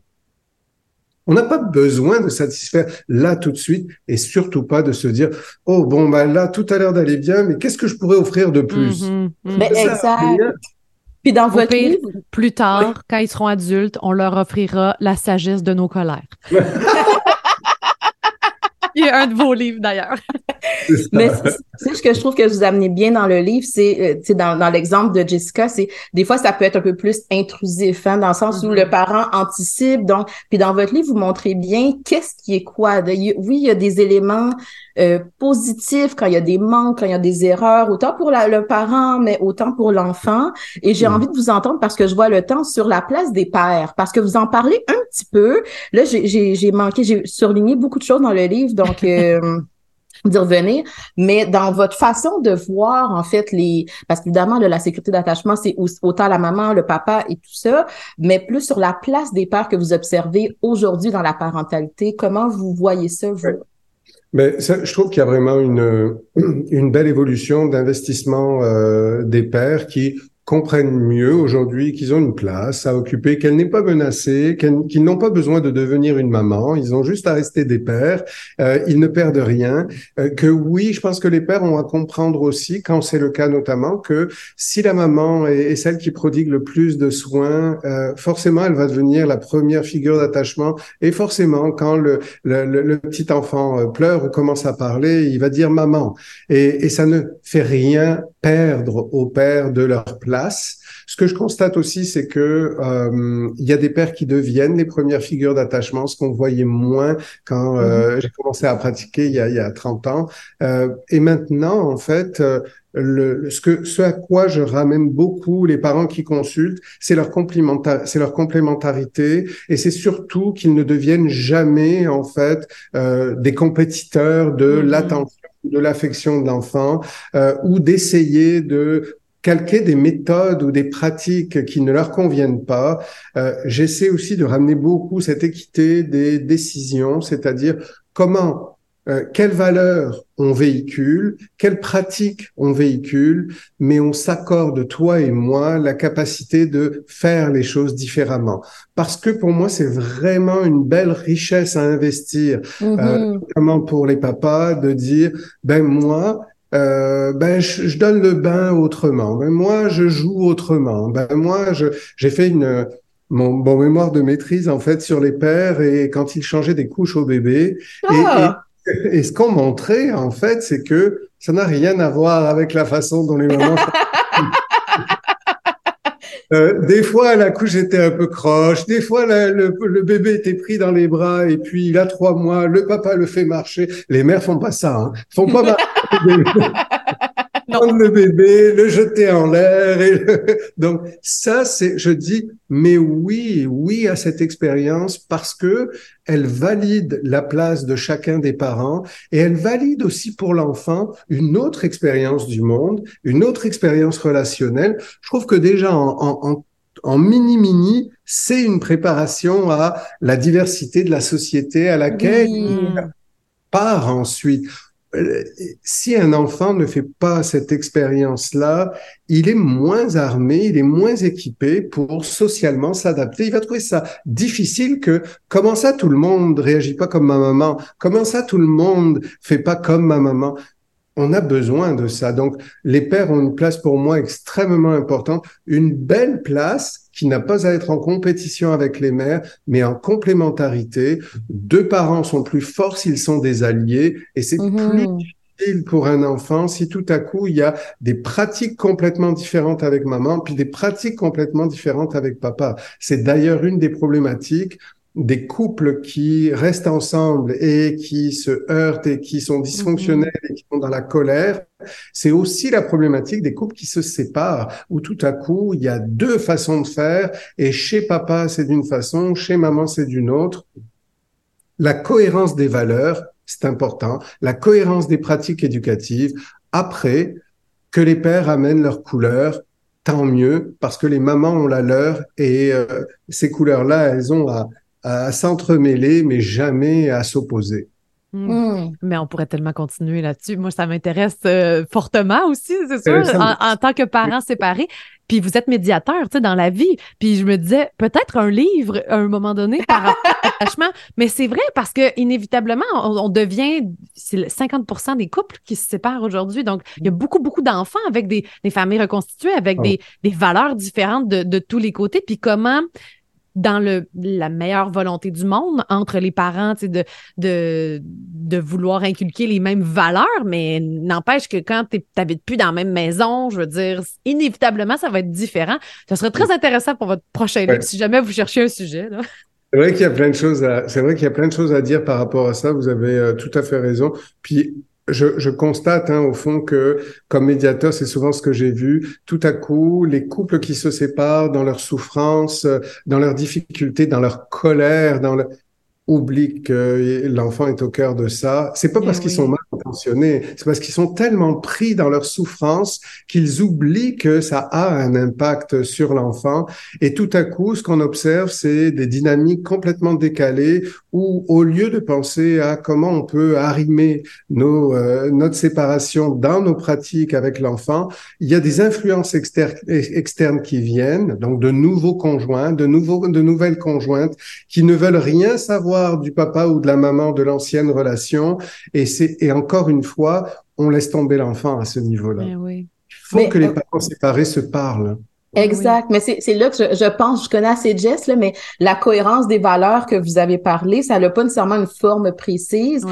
On n'a pas besoin de satisfaire là tout de suite et surtout pas de se dire oh bon bah là tout à l'heure d'aller bien mais qu'est-ce que je pourrais offrir de plus? Mhm, mhm. Mais exact. Puis dans votre pire, livre, plus tard, quand ils seront adultes, on leur offrira la sagesse de nos colères. (laughs) Il y a un de vos livres d'ailleurs. (laughs) Mais c'est- ce que je trouve que vous amenez bien dans le livre, c'est, euh, tu sais, dans, dans l'exemple de Jessica, c'est des fois ça peut être un peu plus intrusif, hein, dans le sens où Mhm. le parent anticipe. Donc, puis dans votre livre, vous montrez bien qu'est-ce qui est quoi. De- oui, il y a des éléments euh, positifs quand il y a des manques, quand il y a des erreurs, autant pour la- le parent, mais autant pour l'enfant. Et j'ai Mhm. envie de vous entendre parce que je vois le temps sur la place des pères, parce que vous en parlez un petit peu. Là, j'ai- manqué, j'ai surligné beaucoup de choses dans le livre, donc. euh, (laughs) d'y revenir, mais dans votre façon de voir en fait les parce qu'évidemment la sécurité d'attachement c'est au- autant la maman, le papa et tout ça, mais plus sur la place des pères que vous observez aujourd'hui dans la parentalité, comment vous voyez ça vous? Mais je trouve qu'il y a vraiment une, (clears throat) belle évolution d'investissement euh, des pères qui comprennent mieux aujourd'hui qu'ils ont une place à occuper, qu'elle n'est pas menacée, qu'ils n'ont pas besoin de devenir une maman, ils ont juste à rester des pères, euh, ils ne perdent rien, euh, que oui, je pense que les pères ont à comprendre aussi, quand c'est le cas notamment, que si la maman est, est celle qui prodigue le plus de soins, euh, forcément, elle va devenir la première figure d'attachement, et forcément, quand le, le, le- le petit enfant euh, pleure ou commence à parler, il va dire maman. Et, et ça ne fait rien perdre aux pères de leur place. Ce que je constate aussi, c'est que euh, il y a des pères qui deviennent les premières figures d'attachement, ce qu'on voyait moins quand euh, j'ai commencé à pratiquer il y a, il y a 30 ans. Euh, et maintenant, en fait, euh, le, ce, que, ce à quoi je ramène beaucoup les parents qui consultent, c'est leur, c'est leur complémentarité et c'est surtout qu'ils ne deviennent jamais, en fait, euh, des compétiteurs de Mhm. l'attention, de l'affection de l'enfant euh, ou d'essayer de calquer des méthodes ou des pratiques qui ne leur conviennent pas. Euh, J'essaie aussi de ramener beaucoup cette équité des décisions, c'est-à-dire comment, euh, quelles valeurs on véhicule, quelles pratiques on véhicule, mais on s'accorde, toi et moi, la capacité de faire les choses différemment. Parce que pour moi, c'est vraiment une belle richesse à investir Mhm. notamment pour les papas, de dire, ben moi, euh, ben je, je donne le bain autrement, ben moi je joue autrement, ben moi j'ai fait une mon, mon mémoire de maîtrise en fait sur les pères et quand ils changeaient des couches au bébé Ah! Et, ce qu'on montrait en fait c'est que ça n'a rien à voir avec la façon dont les mamans (laughs) Euh, des fois, la couche était un peu croche. Des fois, la- le, le bébé était pris dans les bras et puis il a trois mois. Le papa le fait marcher. Les mères font pas ça. Hein. Font pas (laughs) marcher. Prendre le bébé, le jeter en l'air. Et (laughs) Donc ça, c'est, je dis, mais oui, oui à cette expérience parce que elle valide la place de chacun des parents et elle valide aussi pour l'enfant une autre expérience du monde, une autre expérience relationnelle. Je trouve que déjà en, en, en mini-mini, c'est une préparation à la diversité de la société à laquelle il part ensuite. Si un enfant ne fait pas cette expérience-là, il est moins armé, il est moins équipé pour socialement s'adapter. Il va trouver ça difficile que comment ça tout le monde réagit pas comme ma maman, comment ça tout le monde fait pas comme ma maman? On a besoin de ça. Donc, les pères ont une place pour moi extrêmement importante, une belle place qui n'a pas à être en compétition avec les mères, mais en complémentarité. Deux parents sont plus forts s'ils sont des alliés, et c'est mm-hmm. plus difficile pour un enfant si tout à coup il y a des pratiques complètement différentes avec maman, puis des pratiques complètement différentes avec papa. C'est d'ailleurs une des problématiques des couples qui restent ensemble et qui se heurtent et qui sont dysfonctionnels et qui sont dans la colère, c'est aussi la problématique des couples qui se séparent, où tout à coup, il y a deux façons de faire, et chez papa, c'est d'une façon, chez maman, c'est d'une autre. La cohérence des valeurs, c'est important, la cohérence des pratiques éducatives, après que les pères amènent leurs couleurs, tant mieux, parce que les mamans ont la leur, et euh, ces couleurs-là, elles ont à à s'entremêler, mais jamais à s'opposer. Hmm. Hmm. Mais on pourrait tellement continuer là-dessus. Moi, ça m'intéresse euh, fortement aussi, c'est sûr, en, tant que parent séparé. Puis vous êtes médiateur, tu sais, dans la vie. Puis je me disais, peut-être un livre à un moment donné par (laughs) attachement. Mais c'est vrai parce que inévitablement, on, devient, c'est 50% des couples qui se séparent aujourd'hui. Donc, il y a beaucoup, beaucoup d'enfants avec des, familles reconstituées, avec oh. des, des, valeurs différentes de, de tous les côtés. Puis comment dans le, la meilleure volonté du monde entre les parents, de, de, de vouloir inculquer les mêmes valeurs, mais n'empêche que quand tu n'habites plus dans la même maison, je veux dire, inévitablement, ça va être différent. Ça serait très intéressant pour votre prochain livre, si jamais vous cherchez un sujet. C'est vrai qu'il y a plein de choses à, c'est vrai qu'il y a plein de choses à dire par rapport à ça. Vous avez euh, tout à fait raison. Puis je, je, constate hein, au fond que comme médiateur, c'est souvent ce que j'ai vu. Tout à coup, les couples qui se séparent dans leur souffrance, euh, dans leurs difficultés, dans leur colère, dans le, oublient que l'enfant est au cœur de ça. C'est pas parce qu'ils sont mal c'est parce qu'ils sont tellement pris dans leur souffrance qu'ils oublient que ça a un impact sur l'enfant. Et tout à coup, ce qu'on observe, c'est des dynamiques complètement décalées où, au lieu de penser à comment on peut arrimer nos, euh, notre séparation dans nos pratiques avec l'enfant, il y a des influences externes, externes qui viennent, donc de nouveaux conjoints, de nouveaux, de nouvelles conjointes qui ne veulent rien savoir du papa ou de la maman de l'ancienne relation. Et c'est et encore une fois, on laisse tomber l'enfant à ce niveau-là. Eh Il faut que les parents séparés se parlent. Exact. Mais c'est là que je, je, pense, je connais assez Jess, là, mais la cohérence des valeurs que vous avez parlé, ça n'a pas nécessairement une forme précise.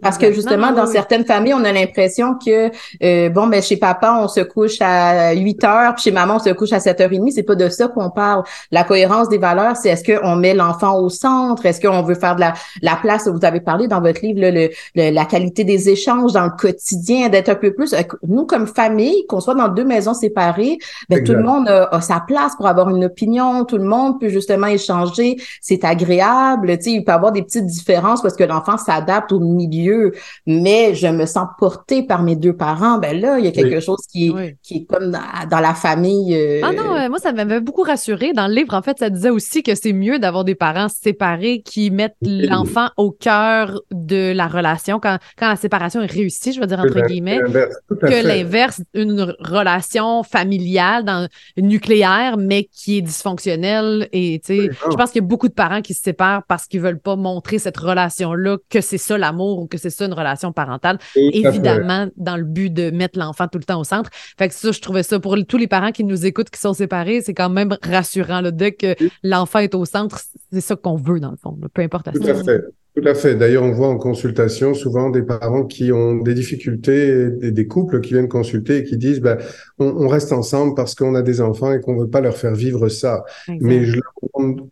Parce que justement, dans certaines familles, on a l'impression que euh, bon, ben chez papa, on se couche à 8 heures, puis chez maman, on se couche à 7h30. C'est pas de ça qu'on parle. La cohérence des valeurs, c'est est-ce qu'on met l'enfant au centre? Est-ce qu'on veut faire de la, la place, vous avez parlé dans votre livre, le, la qualité des échanges dans le quotidien, d'être un peu plus. Euh, nous, comme famille, qu'on soit dans deux maisons séparées, ben, tout le monde a a, sa place pour avoir une opinion. Tout le monde peut justement échanger. C'est agréable. Tu sais, il peut y avoir des petites différences parce que l'enfant s'adapte au milieu. Mais je me sens portée par mes deux parents. Ben là, il y a quelque chose qui est, qui est comme dans, la famille. Euh, ah non, euh, moi, ça m'avait beaucoup rassuré. Dans le livre, en fait, ça disait aussi que c'est mieux d'avoir des parents séparés qui mettent l'enfant au cœur de la relation quand, quand la séparation est réussie, je veux dire, entre guillemets, que l'inverse, une relation familiale dans une nucléaire, mais qui est dysfonctionnel. Et tu sais, je pense qu'il y a beaucoup de parents qui se séparent parce qu'ils veulent pas montrer cette relation-là, que c'est ça l'amour ou que c'est ça une relation parentale. Évidemment, dans le but de mettre l'enfant tout le temps au centre. Fait que ça, je trouvais ça pour tous les parents qui nous écoutent, qui sont séparés, c'est quand même rassurant. Là, dès que l'enfant est au centre, c'est ça qu'on veut, dans le fond, peu importe Tout à fait. Tout à fait. D'ailleurs, on voit en consultation souvent des parents qui ont des difficultés, des, des couples qui viennent consulter et qui disent, ben, on, reste ensemble parce qu'on a des enfants et qu'on veut pas leur faire vivre ça. Mais je leur demande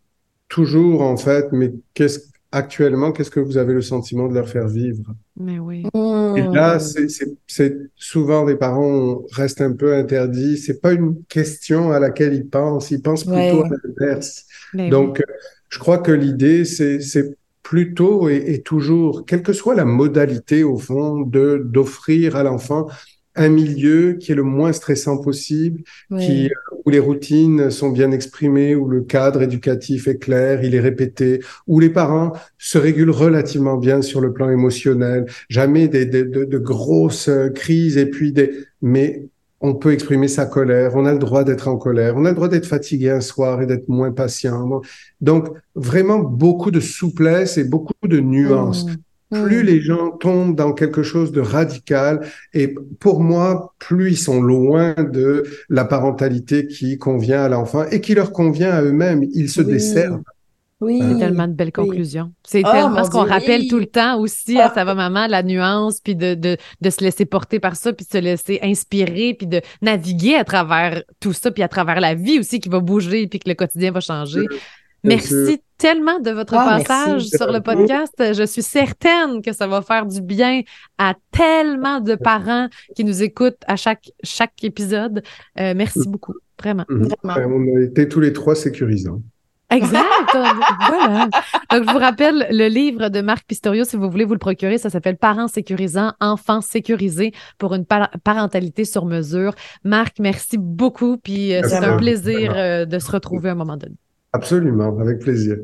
toujours, en fait, mais qu'est-ce actuellement, qu'est-ce que vous avez le sentiment de leur faire vivre? Mais oui. Et là, c'est souvent des parents restent un peu interdits. C'est pas une question à laquelle ils pensent. Ils pensent plutôt à l'inverse. Donc, je crois que l'idée, c'est plutôt et, et, toujours, quelle que soit la modalité au fond, de d'offrir à l'enfant un milieu qui est le moins stressant possible, qui, euh, où les routines sont bien exprimées, où le cadre éducatif est clair, il est répété, où les parents se régulent relativement bien sur le plan émotionnel, jamais des, des de, de, grosses euh, crises et puis des, mais on peut exprimer sa colère, on a le droit d'être en colère, on a le droit d'être fatigué un soir et d'être moins patient. Donc, vraiment beaucoup de souplesse et beaucoup de nuances. Mmh. Plus mmh. les gens tombent dans quelque chose de radical, et pour moi, plus ils sont loin de la parentalité qui convient à l'enfant et qui leur convient à eux-mêmes. Ils se desservent. Oui. C'est tellement de belles conclusions. C'est oh, tellement ce qu'on rappelle tout le temps aussi à ah. sa maman, la nuance, puis de, de, de, se laisser porter par ça, puis de se laisser inspirer, puis de naviguer à travers tout ça, puis à travers la vie aussi qui va bouger, puis que le quotidien va changer. Merci tellement de votre ah, passage sur le podcast. Je suis certaine que ça va faire du bien à tellement de parents qui nous écoutent à chaque, chaque épisode. Euh, merci mm. beaucoup, vraiment. Mm-hmm. vraiment. On a été tous les trois sécurisants. Exact. (laughs) voilà. Donc, je vous rappelle le livre de Marc Pistorio, si vous voulez vous le procurer, ça s'appelle Parents sécurisants, enfants sécurisés pour une parentalité sur mesure. Marc, merci beaucoup. Puis euh, c'est un plaisir euh, de se retrouver à un moment donné. Absolument, avec plaisir.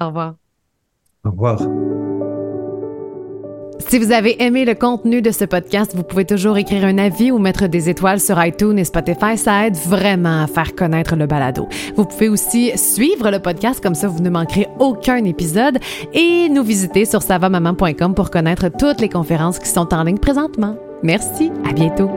Au revoir. Au revoir. Si vous avez aimé le contenu de ce podcast, vous pouvez toujours écrire un avis ou mettre des étoiles sur iTunes et Spotify. Ça aide vraiment à faire connaître le balado. Vous pouvez aussi suivre le podcast, comme ça vous ne manquerez aucun épisode, et nous visiter sur savamaman.com pour connaître toutes les conférences qui sont en ligne présentement. Merci, à bientôt.